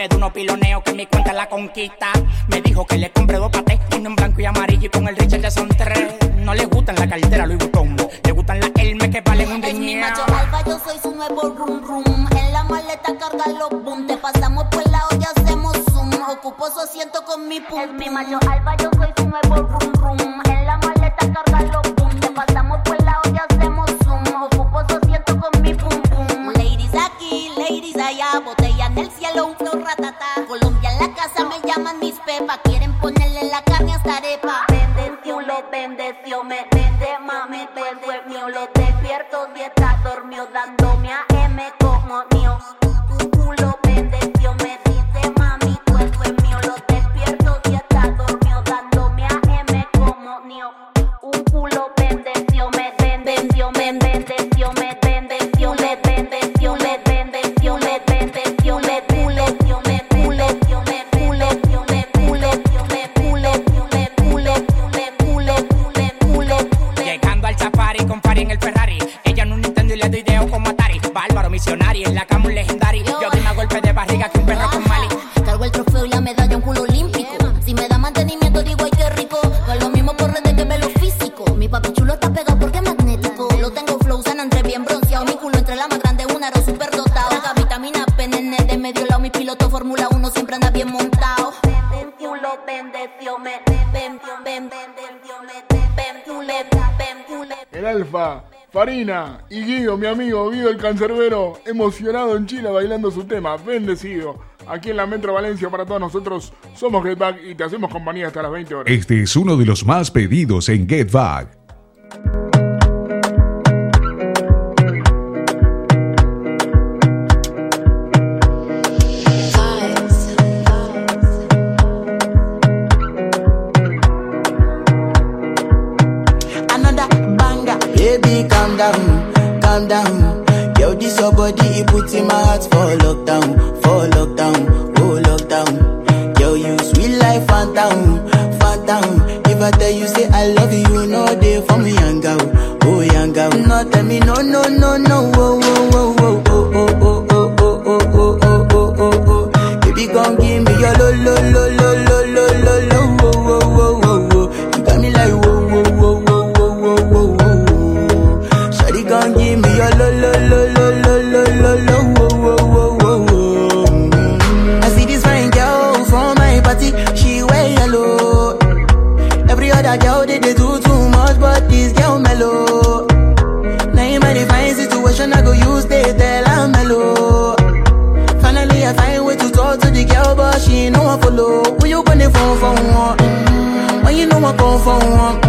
Speaker 12: Da unos piloneos que mi cuenta la conquista. Me dijo que le compré dos patés, uno en blanco y amarillo y con el Richard ya son tres. No le gustan la cartera Louis Vuitton, le gustan las Hermes que valen un
Speaker 16: Es mi macho alfa, yo soy su nuevo rum rum. En la maleta carga los boom. Te pasamos por la olla, hacemos zoom. Ocupo su asiento con mi pum. Es mi macho
Speaker 4: Cancerbero, emocionado en Chile bailando su tema, bendecido. Aquí en la Metro Valencia para todos nosotros somos Get Back y te hacemos compañía hasta las 20 horas.
Speaker 1: Este es uno de los más pedidos en Get
Speaker 32: say I love you, no they for me, young girl, oh young girl. No, tell me no, no, no, no, oh, oh, oh, oh, one,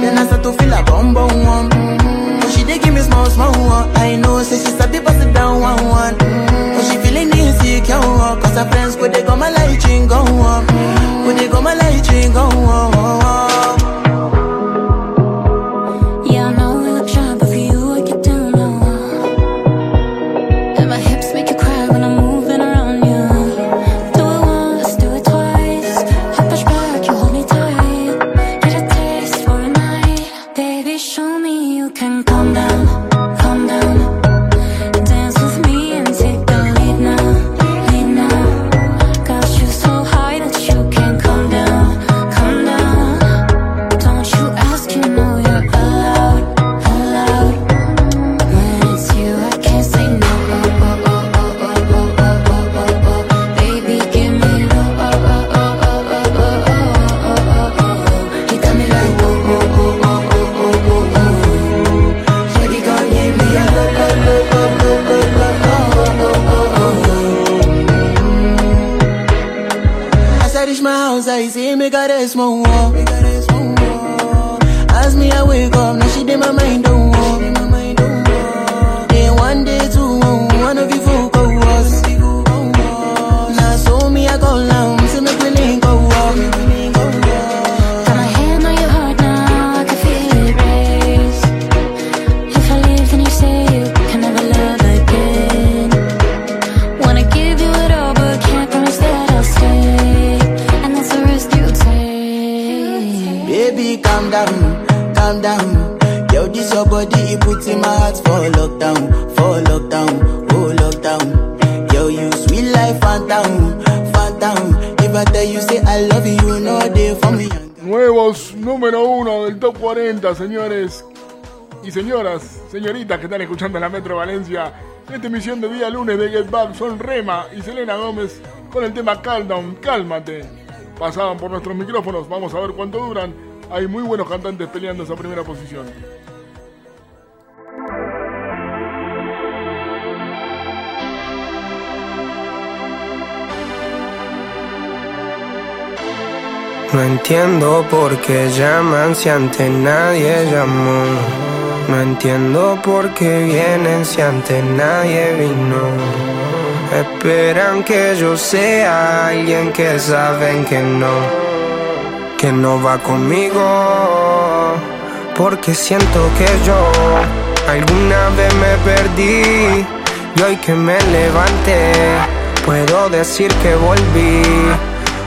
Speaker 32: then I start to feel a bum bum one. Mm, But she dey give me small small one. I know, say she's a bit pass it down one one. Mm, But she feeling insecure, cause her friends go they go my light ring go on, go they go my light ring go
Speaker 4: señoritas que están escuchando en la Metro Valencia. En esta emisión de día lunes de Get Back son Rema y Selena Gómez con el tema Calm Down, Cálmate. Pasaban por nuestros micrófonos, vamos a ver cuánto duran. Hay muy buenos cantantes peleando esa primera posición.
Speaker 33: No entiendo por qué llaman si antes nadie llamó. No entiendo por qué vienen si antes nadie vino. Esperan que yo sea alguien que saben que no, que no va conmigo. Porque siento que yo alguna vez me perdí y hoy que me levanté puedo decir que volví.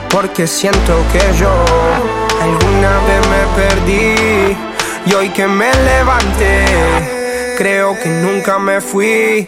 Speaker 33: Porque siento que yo y hoy que me levanté creo que nunca me fui.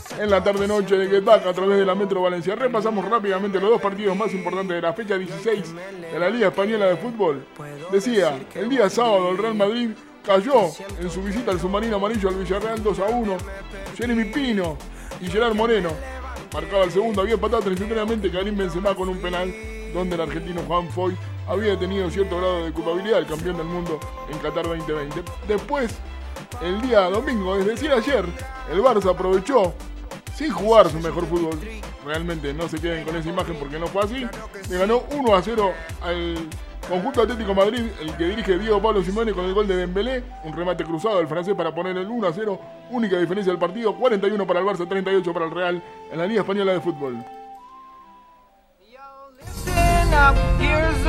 Speaker 4: en la tarde-noche de Get Back a través de la Metro Valencia. Repasamos rápidamente los dos partidos más importantes de la fecha 16 de la Liga Española de Fútbol. Decía, el día sábado el Real Madrid cayó en su visita al submarino amarillo al Villarreal 2 a 1. Jeremy Pino y Gerard Moreno marcaba el segundo, había empatado transitoriamente Karim Benzema con un penal donde el argentino Juan Foy había tenido cierto grado de culpabilidad, el campeón del mundo en Qatar 2020. Después, el día domingo, es decir ayer, el Barça aprovechó, sin jugar su mejor fútbol, realmente no se queden con esa imagen porque no fue así, le ganó 1 a 0 al conjunto Atlético Madrid, el que dirige Diego Pablo Simone con el gol de Dembélé, un remate cruzado del francés para poner el 1 a 0, única diferencia del partido, 41 para el Barça, 38 para el Real en la Liga Española de Fútbol.
Speaker 34: Here's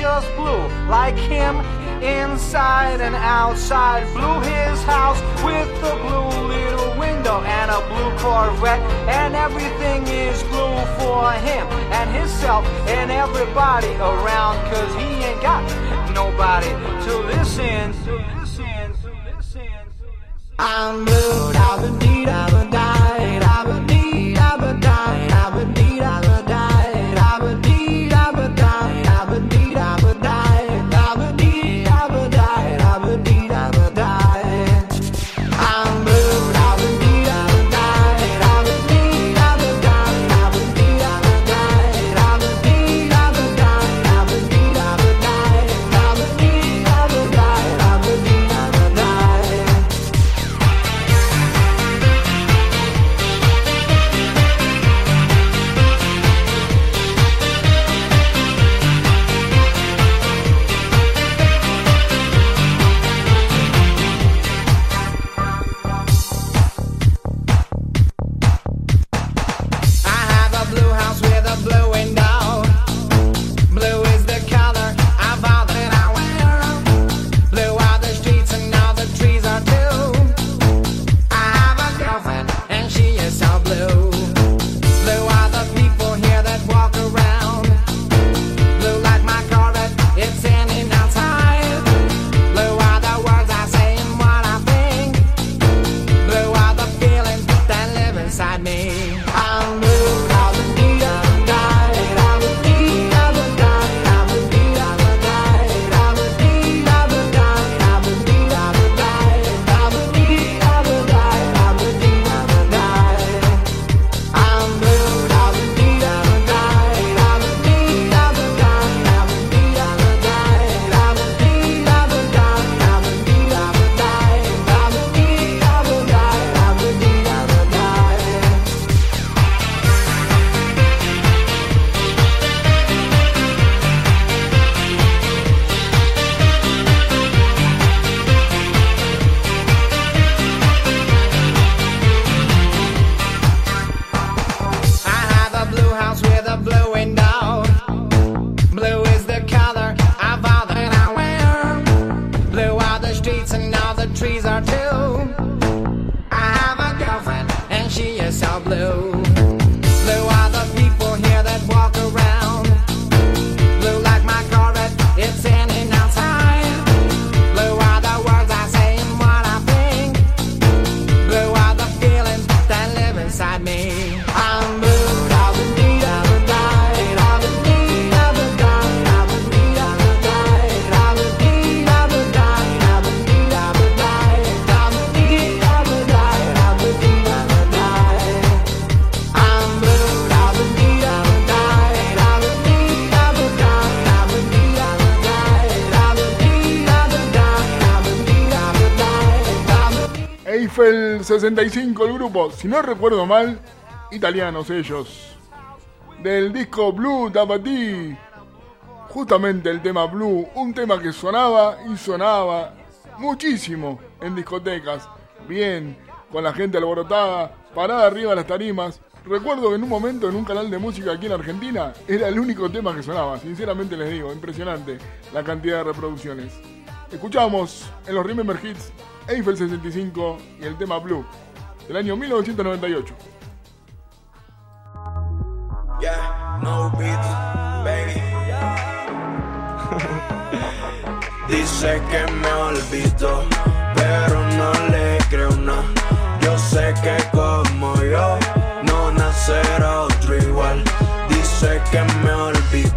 Speaker 34: just blue. Like him, inside and outside. Blue his house with a blue little window and a blue Corvette. And everything is blue for him and himself and everybody around. Cause he ain't got nobody to listen to. I'm blue, I've been deed, I've been died,
Speaker 4: 65, el grupo, si no recuerdo mal, italianos ellos. Del disco Blue Tapatí. Justamente el tema Blue, un tema que sonaba y sonaba muchísimo en discotecas. Bien, con la gente alborotada, parada arriba las tarimas. Recuerdo que en un momento en un canal de música aquí en Argentina era el único tema que sonaba, sinceramente les digo, impresionante la cantidad de reproducciones. Escuchamos en los Remember Hits Eiffel 65 y el tema Blue del año 1998.
Speaker 3: Yeah, no beat, baby. [laughs] Dice que me olvidó, pero no le creo nada. Yo sé que como yo no nacerá otro igual. Dice que me olvidó,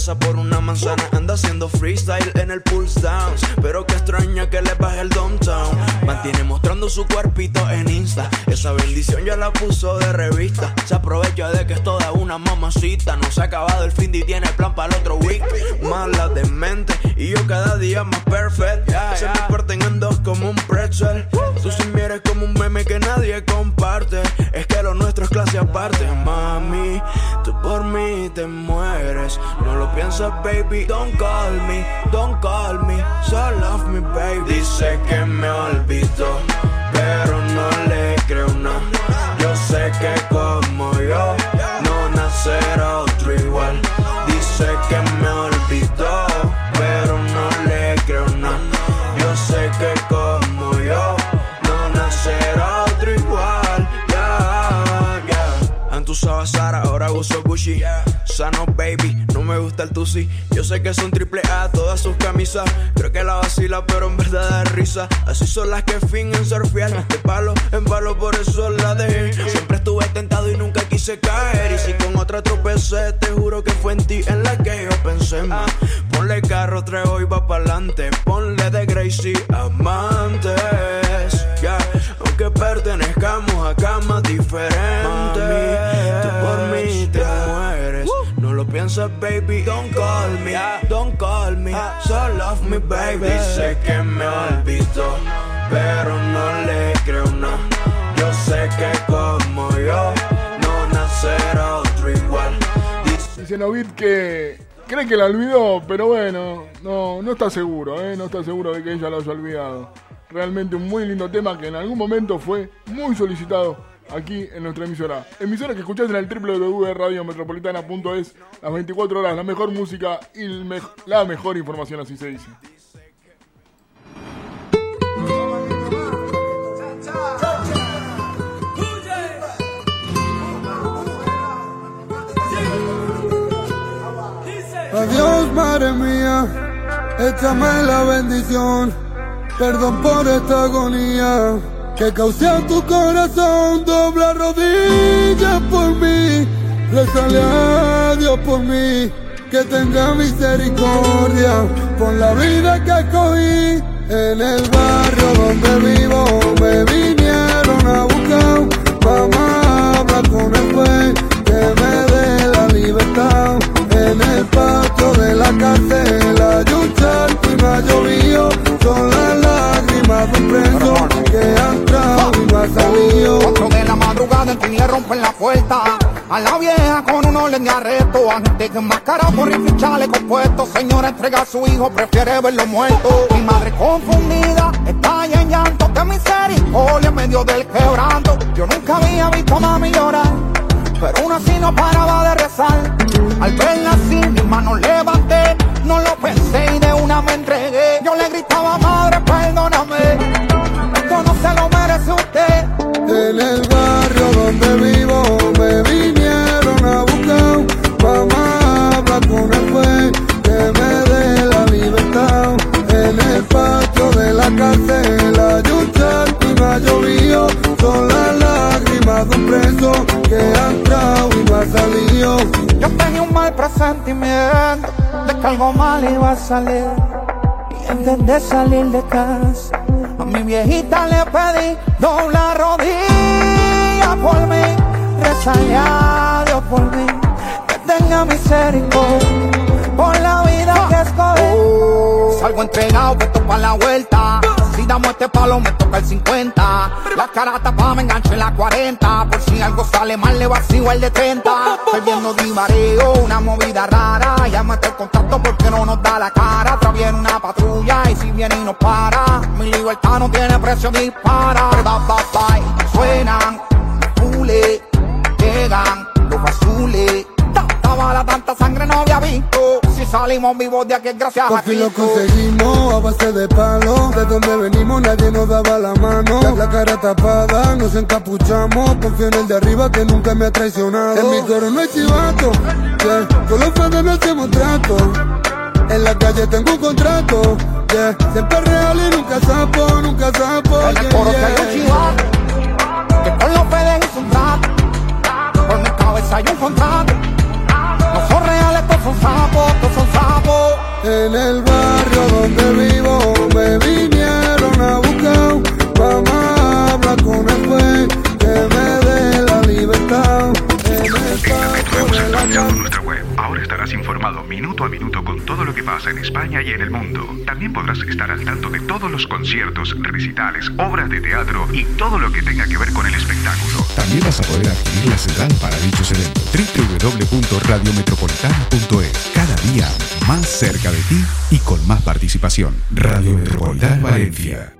Speaker 3: por una manzana. Anda haciendo freestyle en el pulse downs. Pero que extraña que le baje el downtown. Mantiene mostrando su cuerpito en Insta. Esa bendición ya la puso de revista. Se aprovecha de que es toda una mamacita. No se ha acabado el fin y tiene plan para el otro week. Mala de mente y yo cada día más perfect. Se me parten en dos como un pretzel. Tú mí eres como un meme que nadie comparte. Es que lo nuestro es clase aparte, mami. Tú por mí te mueres. No lo piensas, baby. Don't call me, don't call me. So love me, baby. Dice que me olvidó, pero no le creo nada. Yo sé que como yo no nacerá otro igual. Dice que me olvidó, usaba Sara, ahora uso Gucci. Sano baby, no me gusta el tusi. Yo sé que son triple A todas sus camisas. Creo que la vacila, pero en verdad da risa. Así son las que fingen fiel. De palo en palo, por eso la dejé. Siempre estuve tentado y nunca quise caer. Y si con otra tropecé, te juro que fue en ti en la que yo pensé más. Ponle carro, trejo y va pa'lante. Ponle de Gracie amantes. Aunque pertenezcamos a camas diferentes. Tú por mí te mueres. No lo piensas, baby. Don't call me, don't call me. So love me, baby. Dice que me olvidó, pero no le creo nada. Yo sé que como yo no nacerá otro igual.
Speaker 4: Dice Novit que cree que la olvidó, pero bueno, no, no está seguro, ¿eh? no está seguro de que ella lo haya olvidado. Realmente un muy lindo tema que en algún momento fue muy solicitado aquí en nuestra emisora. Emisora que escuchás en el www.radiometropolitana.es las 24 horas, la mejor música y la mejor información, así se dice.
Speaker 31: Adiós, madre mía, échame la bendición. Perdón por esta agonía que causé a tu corazón. Dobla rodillas por mí, rezale a Dios por mí. Que tenga misericordia por la vida que cogí. En el barrio donde vivo me vinieron a buscar. Mamá, habla con el juez que me dé la libertad. En el patio de la cárcel hay un y no ha. Son las lágrimas de un preso que ha entrado y no ha salido.
Speaker 10: Cuatro de la madrugada en le rompen la puerta A la vieja con un orden de arresto. Antes que enmascarado por rifle y chaleco puesto Señora entrega a su hijo, prefiere verlo muerto. Mi madre confundida, está en llanto Que misericordia en medio del quebranto. Yo nunca había visto a mami llorar Pero aún así no paraba de rezar. Al verla así, mis manos levanté No lo pensé y de una me entregué le gritaba, madre, perdóname Esto no se lo merece usted
Speaker 31: En el barrio donde vivo me vinieron a buscar. Mamá, habla con el juez que me dé la libertad. En el patio de la cárcel hay un charco y no ha llovido. Son las lágrimas de un preso que ha entrado y no ha salido.
Speaker 10: Yo tenía un mal presentimiento de que algo mal iba a salir. Antes de salir de casa, a mi viejita le pedí dobla rodilla por mí. rezarle a por mí, que tenga misericordia por la vida que escogí. Salgo entregado, puesto para la vuelta. Damos este palo, me toca el 50. La cara tapada, me engancho en la 40. Por si algo sale mal, le vacío el de 30. Estoy viendo de mareo, una movida rara. Llámate el contacto porque no nos da la cara. Atrás viene una patrulla y si viene y nos para. Mi libertad no tiene precio, dispara. Bye, bye. Suenan, pule, llegan los azules. Tanta bala, tanta sangre no había visto. Salimos vivos de aquí es gracias
Speaker 31: Por
Speaker 10: a
Speaker 31: fin lo conseguimos a base de palo. De donde venimos nadie nos daba la mano. La, la cara tapada, nos encapuchamos. Confío en el de arriba que nunca me ha traicionado. En mi coro no hay chivato. Yeah. Con los fans no hacemos trato. En la calle tengo un contrato. Yeah. Siempre real y nunca sapo, nunca sapo.
Speaker 10: En el
Speaker 31: yeah,
Speaker 10: coro que
Speaker 31: yeah.
Speaker 10: hay un chivato que con los pedes hizo un trato. Por mi cabeza hay un contrato. No son reales, todos son sapos.
Speaker 31: En el barrio donde vivo me vinieron a buscar. Vamos a hablar con el juez que me dé la libertad. En el
Speaker 1: nuestra web. Informado minuto a minuto con todo lo que pasa en España y en el mundo. También podrás estar al tanto de todos los conciertos, recitales, obras de teatro y todo lo que tenga que ver con el espectáculo.
Speaker 35: También vas a poder adquirir la central para dichos eventos. www.radiometropolitana.es Cada día más cerca de ti y con más participación. Radio Metropolitana Valencia.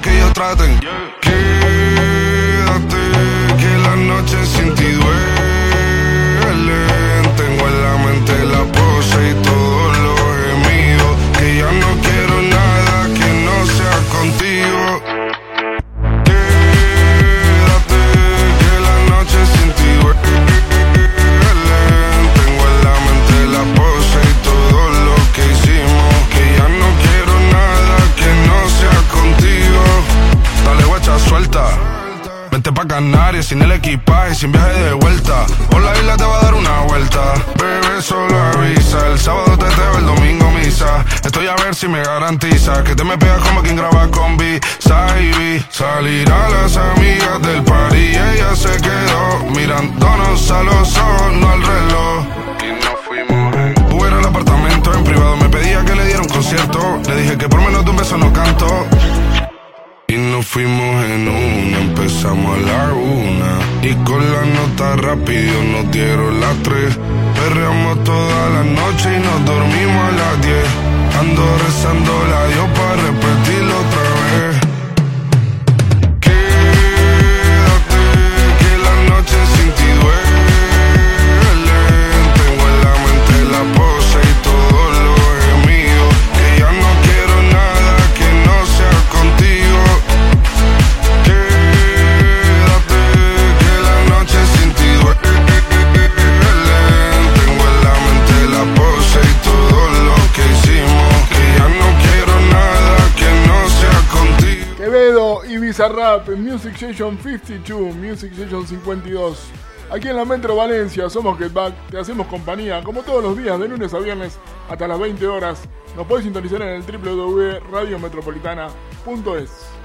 Speaker 2: que ellos traten. Quédate, Ando
Speaker 4: Music Station 52, Music Station 52. Aquí en la Metro Valencia somos Get Back, te hacemos compañía como todos los días de lunes a viernes hasta las 20 horas. Nos podés sintonizar en el www.radiometropolitana.es.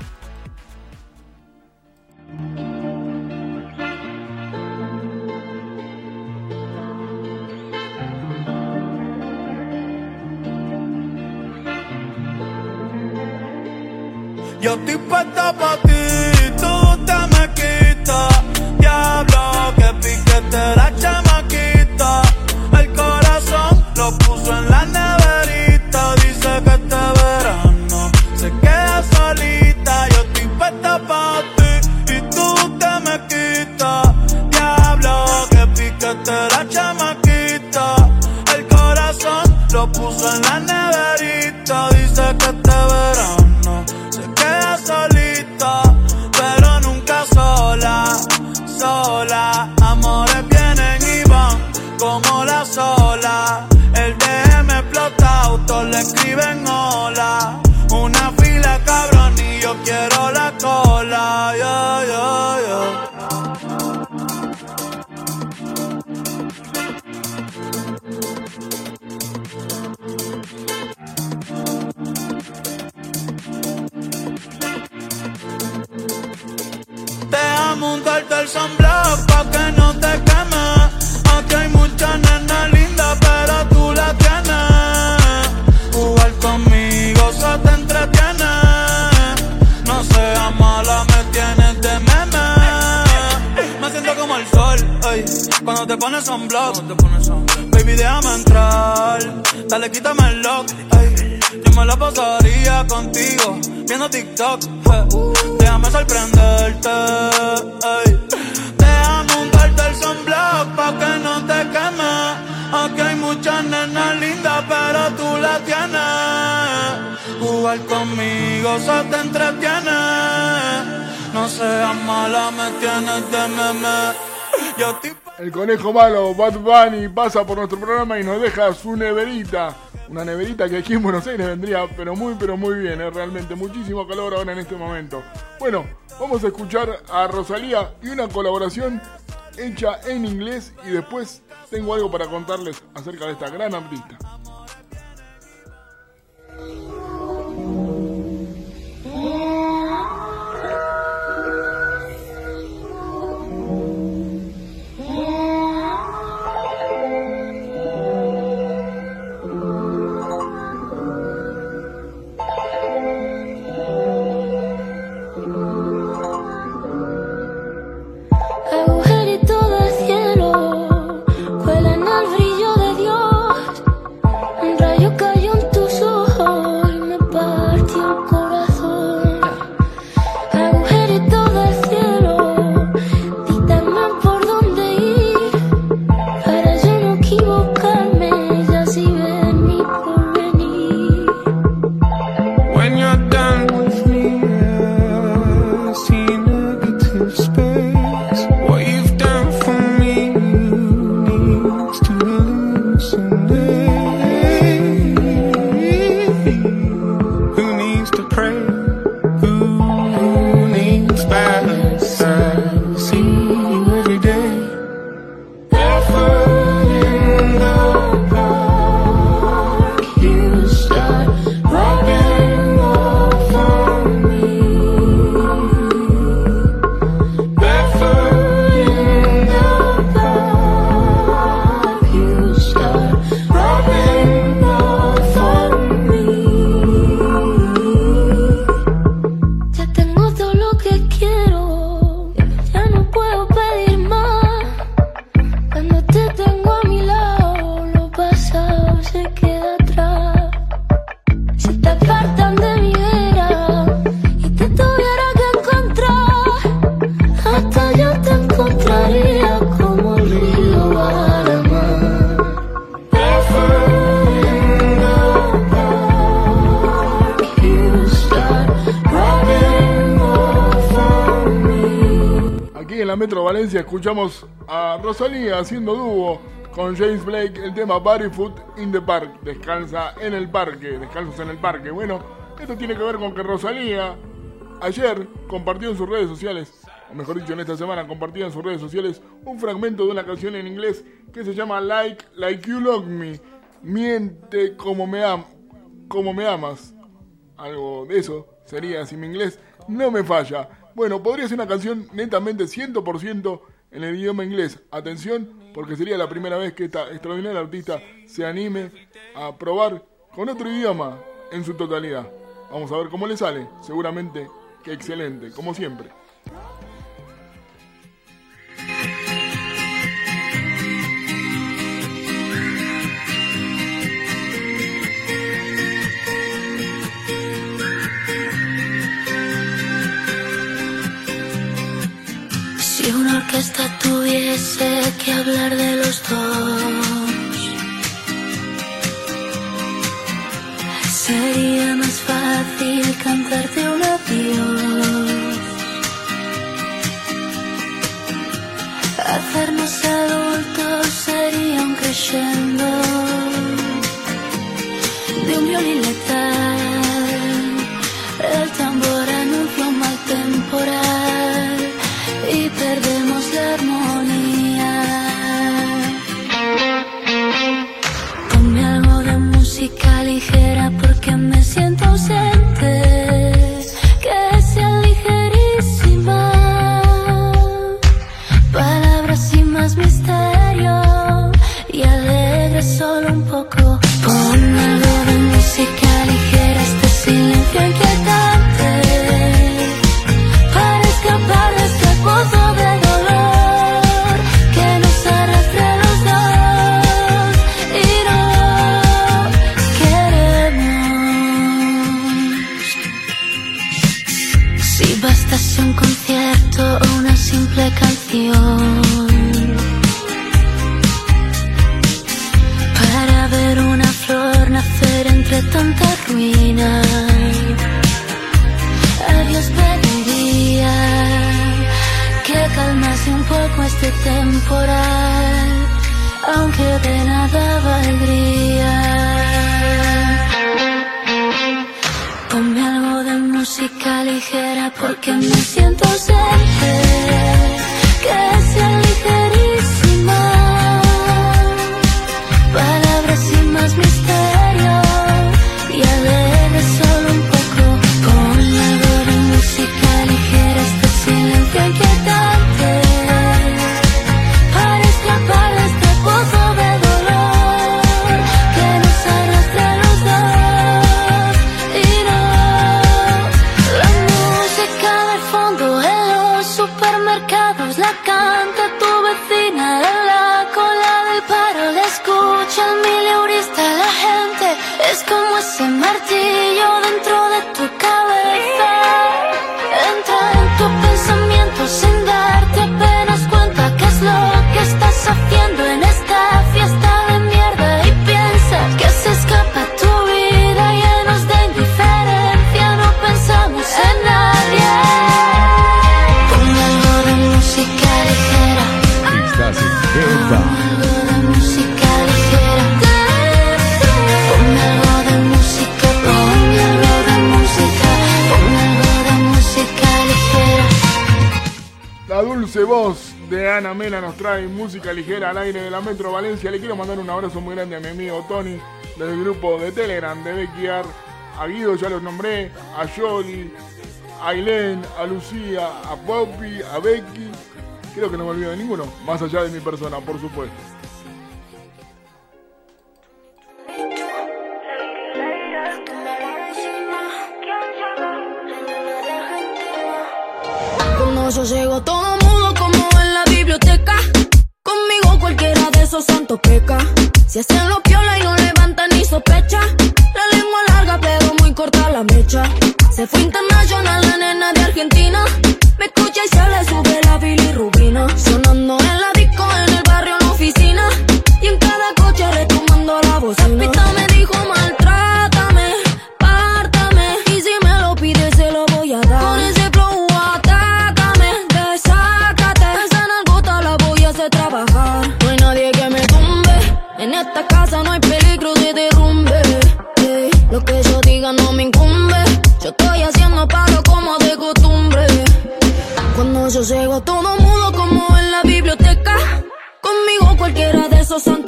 Speaker 30: El
Speaker 4: conejo malo, Bad Bunny, pasa por nuestro programa y nos deja su neverita. Una neverita que aquí en Buenos Aires vendría, pero muy, pero muy bien, ¿eh? realmente. Muchísimo calor ahora en este momento. Bueno, vamos a escuchar a Rosalía y una colaboración hecha en inglés y después tengo algo para contarles acerca de esta gran artista. ね。Escuchamos a Rosalía haciendo dúo con James Blake el tema Barefoot in the Park. Descansa en el parque, descansos en el parque. Bueno, esto tiene que ver con que Rosalía ayer compartió en sus redes sociales, o mejor dicho en esta semana compartió en sus redes sociales un fragmento de una canción en inglés que se llama Like Like You Love Me. Miente como me, am como me amas. Algo de eso sería si mi inglés no me falla. Bueno, podría ser una canción netamente 100% en el idioma inglés. Atención, porque sería la primera vez que esta extraordinaria artista se anime a probar con otro idioma en su totalidad.
Speaker 15: Vamos a ver cómo le sale. Seguramente que excelente, como siempre.
Speaker 9: que esta tuviese que hablar de los dos. Sería más fácil cantarte un adiós. Hacernos adultos sería un crescendo de un violín letal. A
Speaker 15: Guido ya los nombré, a Jolly, a Helen, a Lucía, a Poppy, a Becky. Creo que no me olvido de ninguno, más allá de mi persona, por supuesto.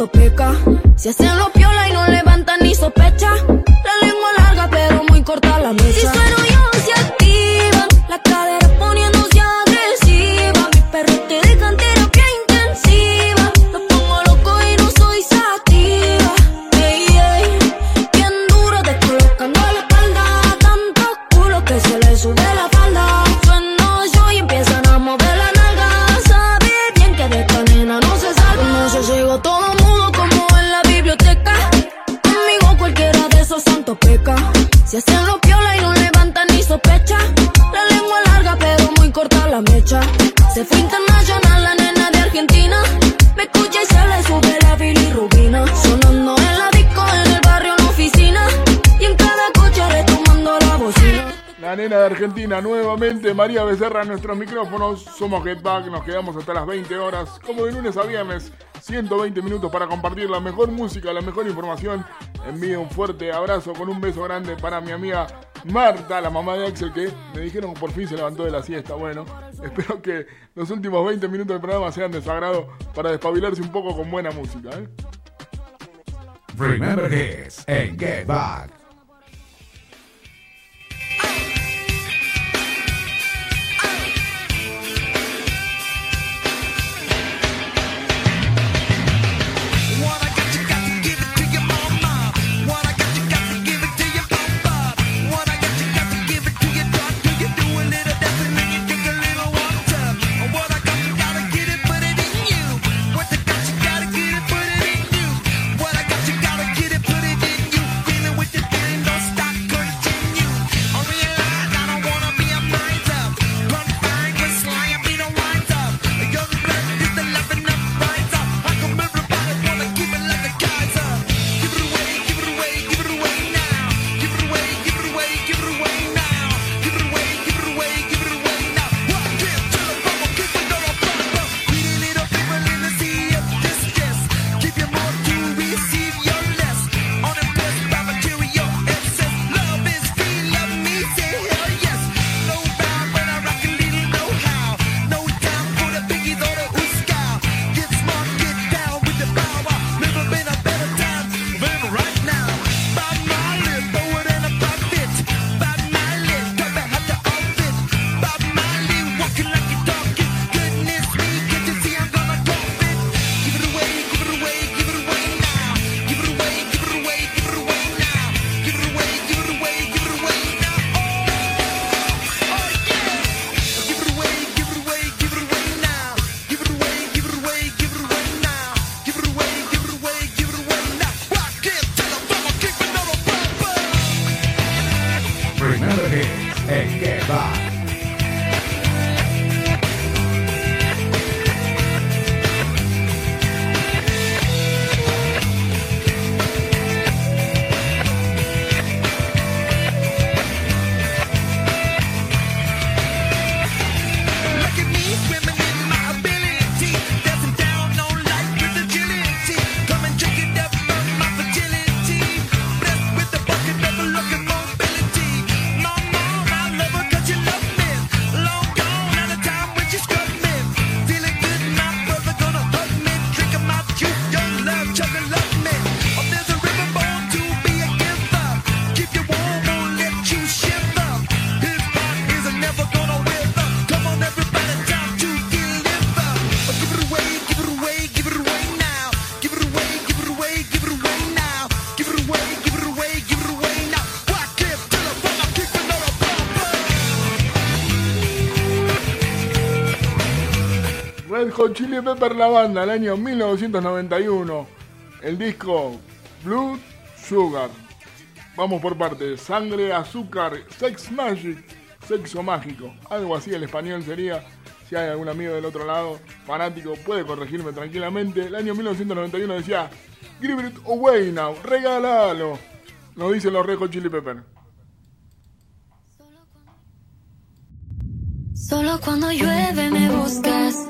Speaker 20: discoteca. Si hacen lo piola
Speaker 4: nuevamente María Becerra en nuestros micrófonos. Somos Get Back, nos quedamos hasta las 20 horas, como de lunes a viernes. 120 minutos para compartir la mejor música, la mejor información. Envío un fuerte abrazo con un beso grande para mi amiga Marta, la mamá de Axel, que me dijeron que por fin se levantó de la siesta. Bueno, espero que los últimos 20 minutos del programa sean de su agrado para despabilarse un poco con buena música. ¿eh?
Speaker 1: Remember this en Get Back.
Speaker 4: Hot Chili Pepper la banda, el año 1991. El disco Blue Sugar. Vamos por partes. Sangre, azúcar, sex magic, sexo mágico. Algo así el español sería. Si hay algún amigo del otro lado, fanático, puede corregirme tranquilamente. El año 1991 decía, Give it away now, regálalo. Nos dicen los Red Hot Chili Pepper.
Speaker 20: Solo cuando llueve me buscas,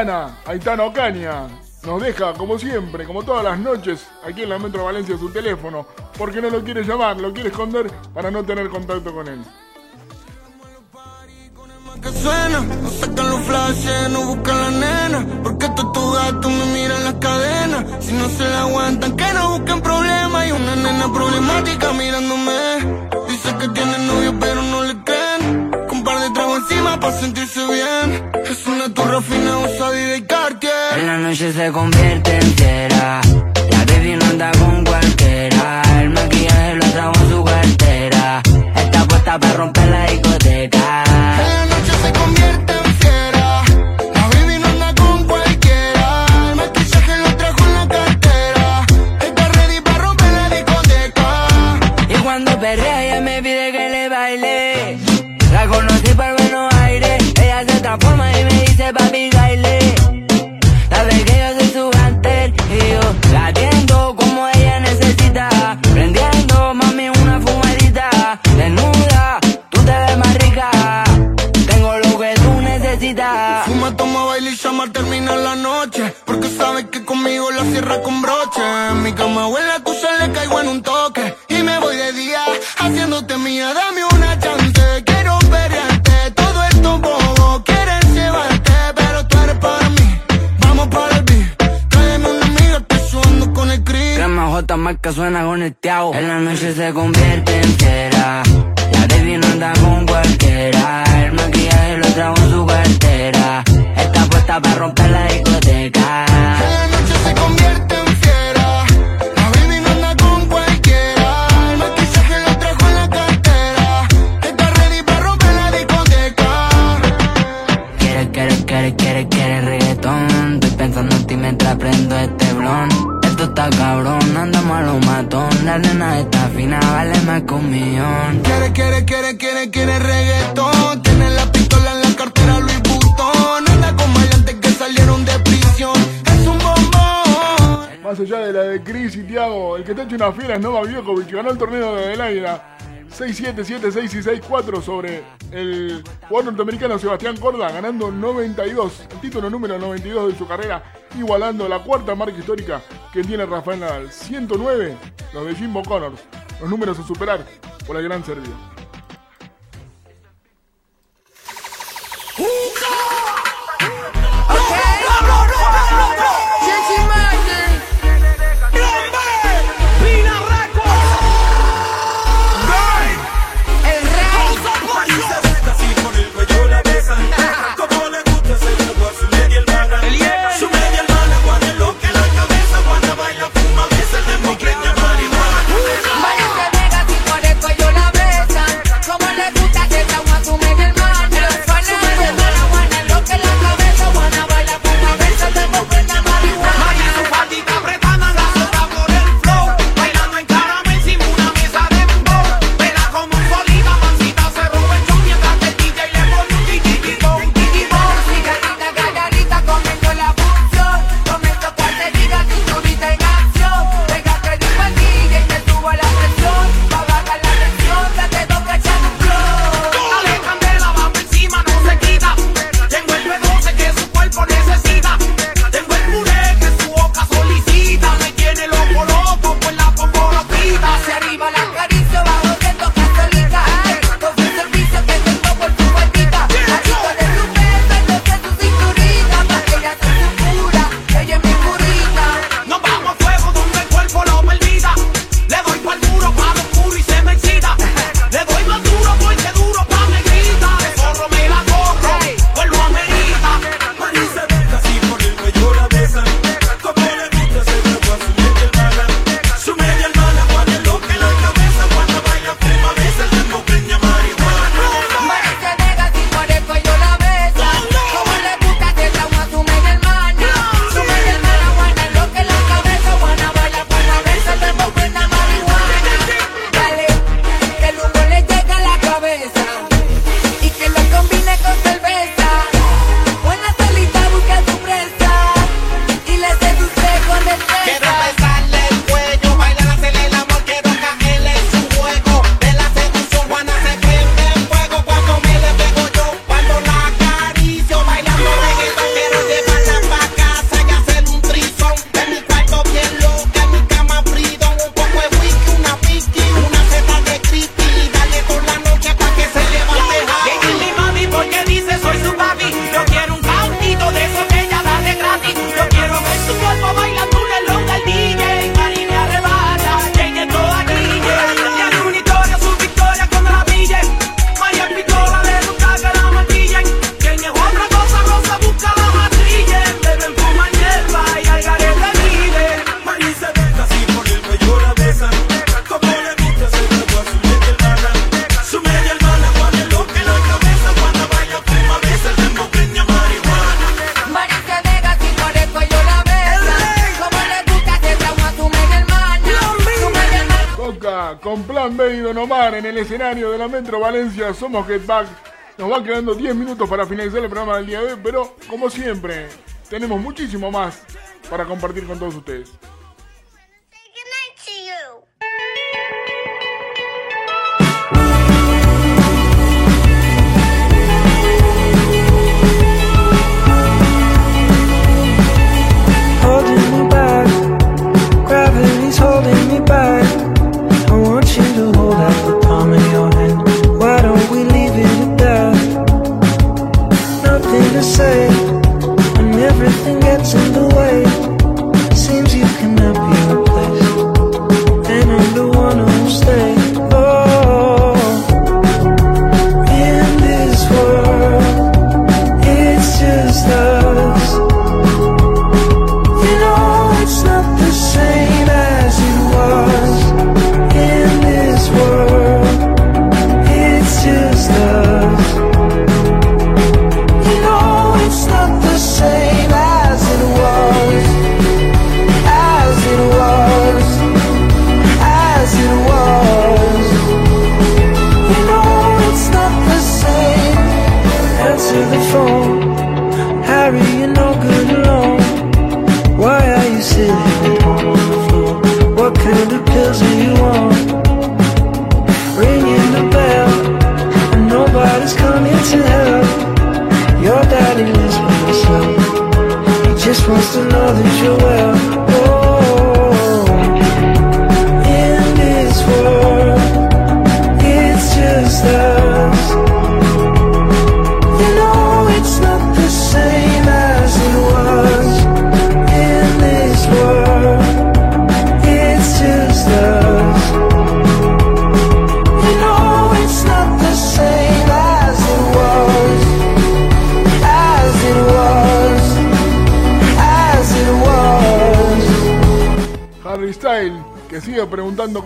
Speaker 4: Aitana, Aitana Ocaña, nos deja como siempre, como todas las noches, aquí en la Metro Valencia su teléfono, porque no lo quiere llamar, lo quiere esconder para no tener contacto con él.
Speaker 2: que suena, no sacan los flashes, no buscan la nena, porque tú tu gato me miran las cadenas, si no se la aguantan, que no busquen problemas, y una nena problemática mirándome, dice que tiene novio pero no le creen, con un par de tragos encima para sentirse bien, es una turra fina, usadida y Cartier.
Speaker 28: En la noche se convierte en fiera. La baby no anda con cualquiera. El maquillaje lo trajo en su cartera. Está puesta para romper y me dice Marca suena con el tiao. En la noche se convierte en fiera. La baby no anda con cualquiera. El maquillaje lo trajo en su cartera. Está puesta para romper la discoteca.
Speaker 2: La
Speaker 28: nena está fina, vale más que un millón.
Speaker 2: Quiere, quiere, quiere, quiere, quiere reggaetón. Tiene la pistola en la cartera Louis Vuitton. Anda con maleantes que salieron de prisión. Es un bombón.
Speaker 4: Más allá de la de Chris y Tiago, el que está hecho una fiera es Novak Djokovic, ganó el torneo de Adelaida 6-7, 7-6 y 6-4 sobre el jugador norteamericano Sebastián Corda, ganando 92, el título número 92 de su carrera, igualando la cuarta marca histórica que tiene Rafael Nadal. 109, los de Jimbo Connors, los números a superar por el gran Serbio.
Speaker 15: Somos Get Back. Nos van quedando 10 minutos para finalizar el programa del día de hoy, pero como siempre, tenemos muchísimo más para compartir con todos ustedes.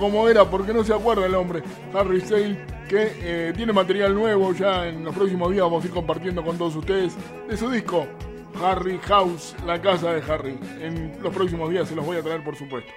Speaker 15: como era, porque no se acuerda el hombre, Harry Sale, que eh, tiene material nuevo, ya en los próximos días vamos a ir compartiendo con todos ustedes de su disco, Harry House, la casa de Harry. En los próximos días se los voy a traer, por supuesto.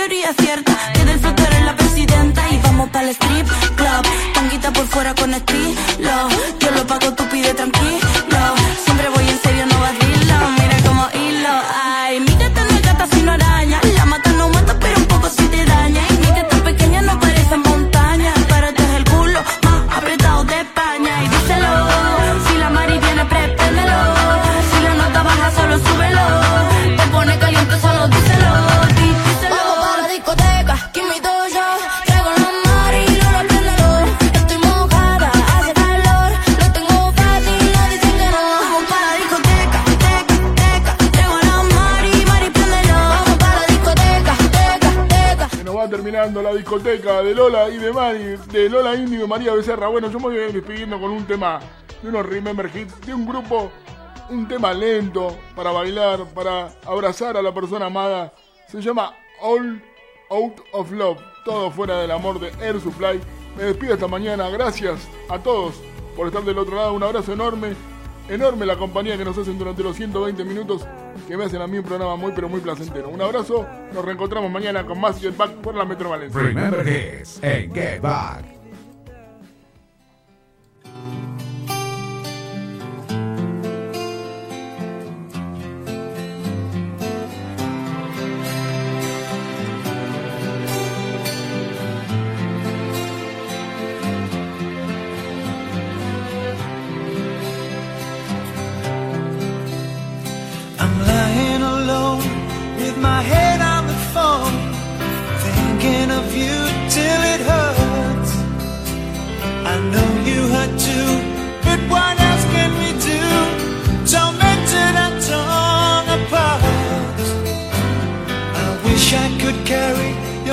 Speaker 14: teoría cierta. Que del flotar en la presidenta y vamos para el strip club. Tanguita por fuera con este
Speaker 36: discoteca
Speaker 4: de Lola y de Mari, de Lola Índigo y María Becerra. Bueno, yo me voy despidiendo con un tema de unos Remember Hits, de un grupo, un tema lento para bailar, para abrazar a la persona amada. Se llama All Out of Love, todo fuera del amor de Air Supply. Me despido esta mañana. Gracias a todos por estar del otro lado. Un abrazo enorme. Enorme la compañía que nos hacen durante los 120 minutos que me hacen a mí un programa muy pero muy placentero. Un abrazo, nos reencontramos mañana con más Jetpack por la Metro Valencia.
Speaker 35: Remember this Get Back.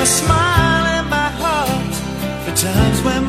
Speaker 26: smile in my heart. For times when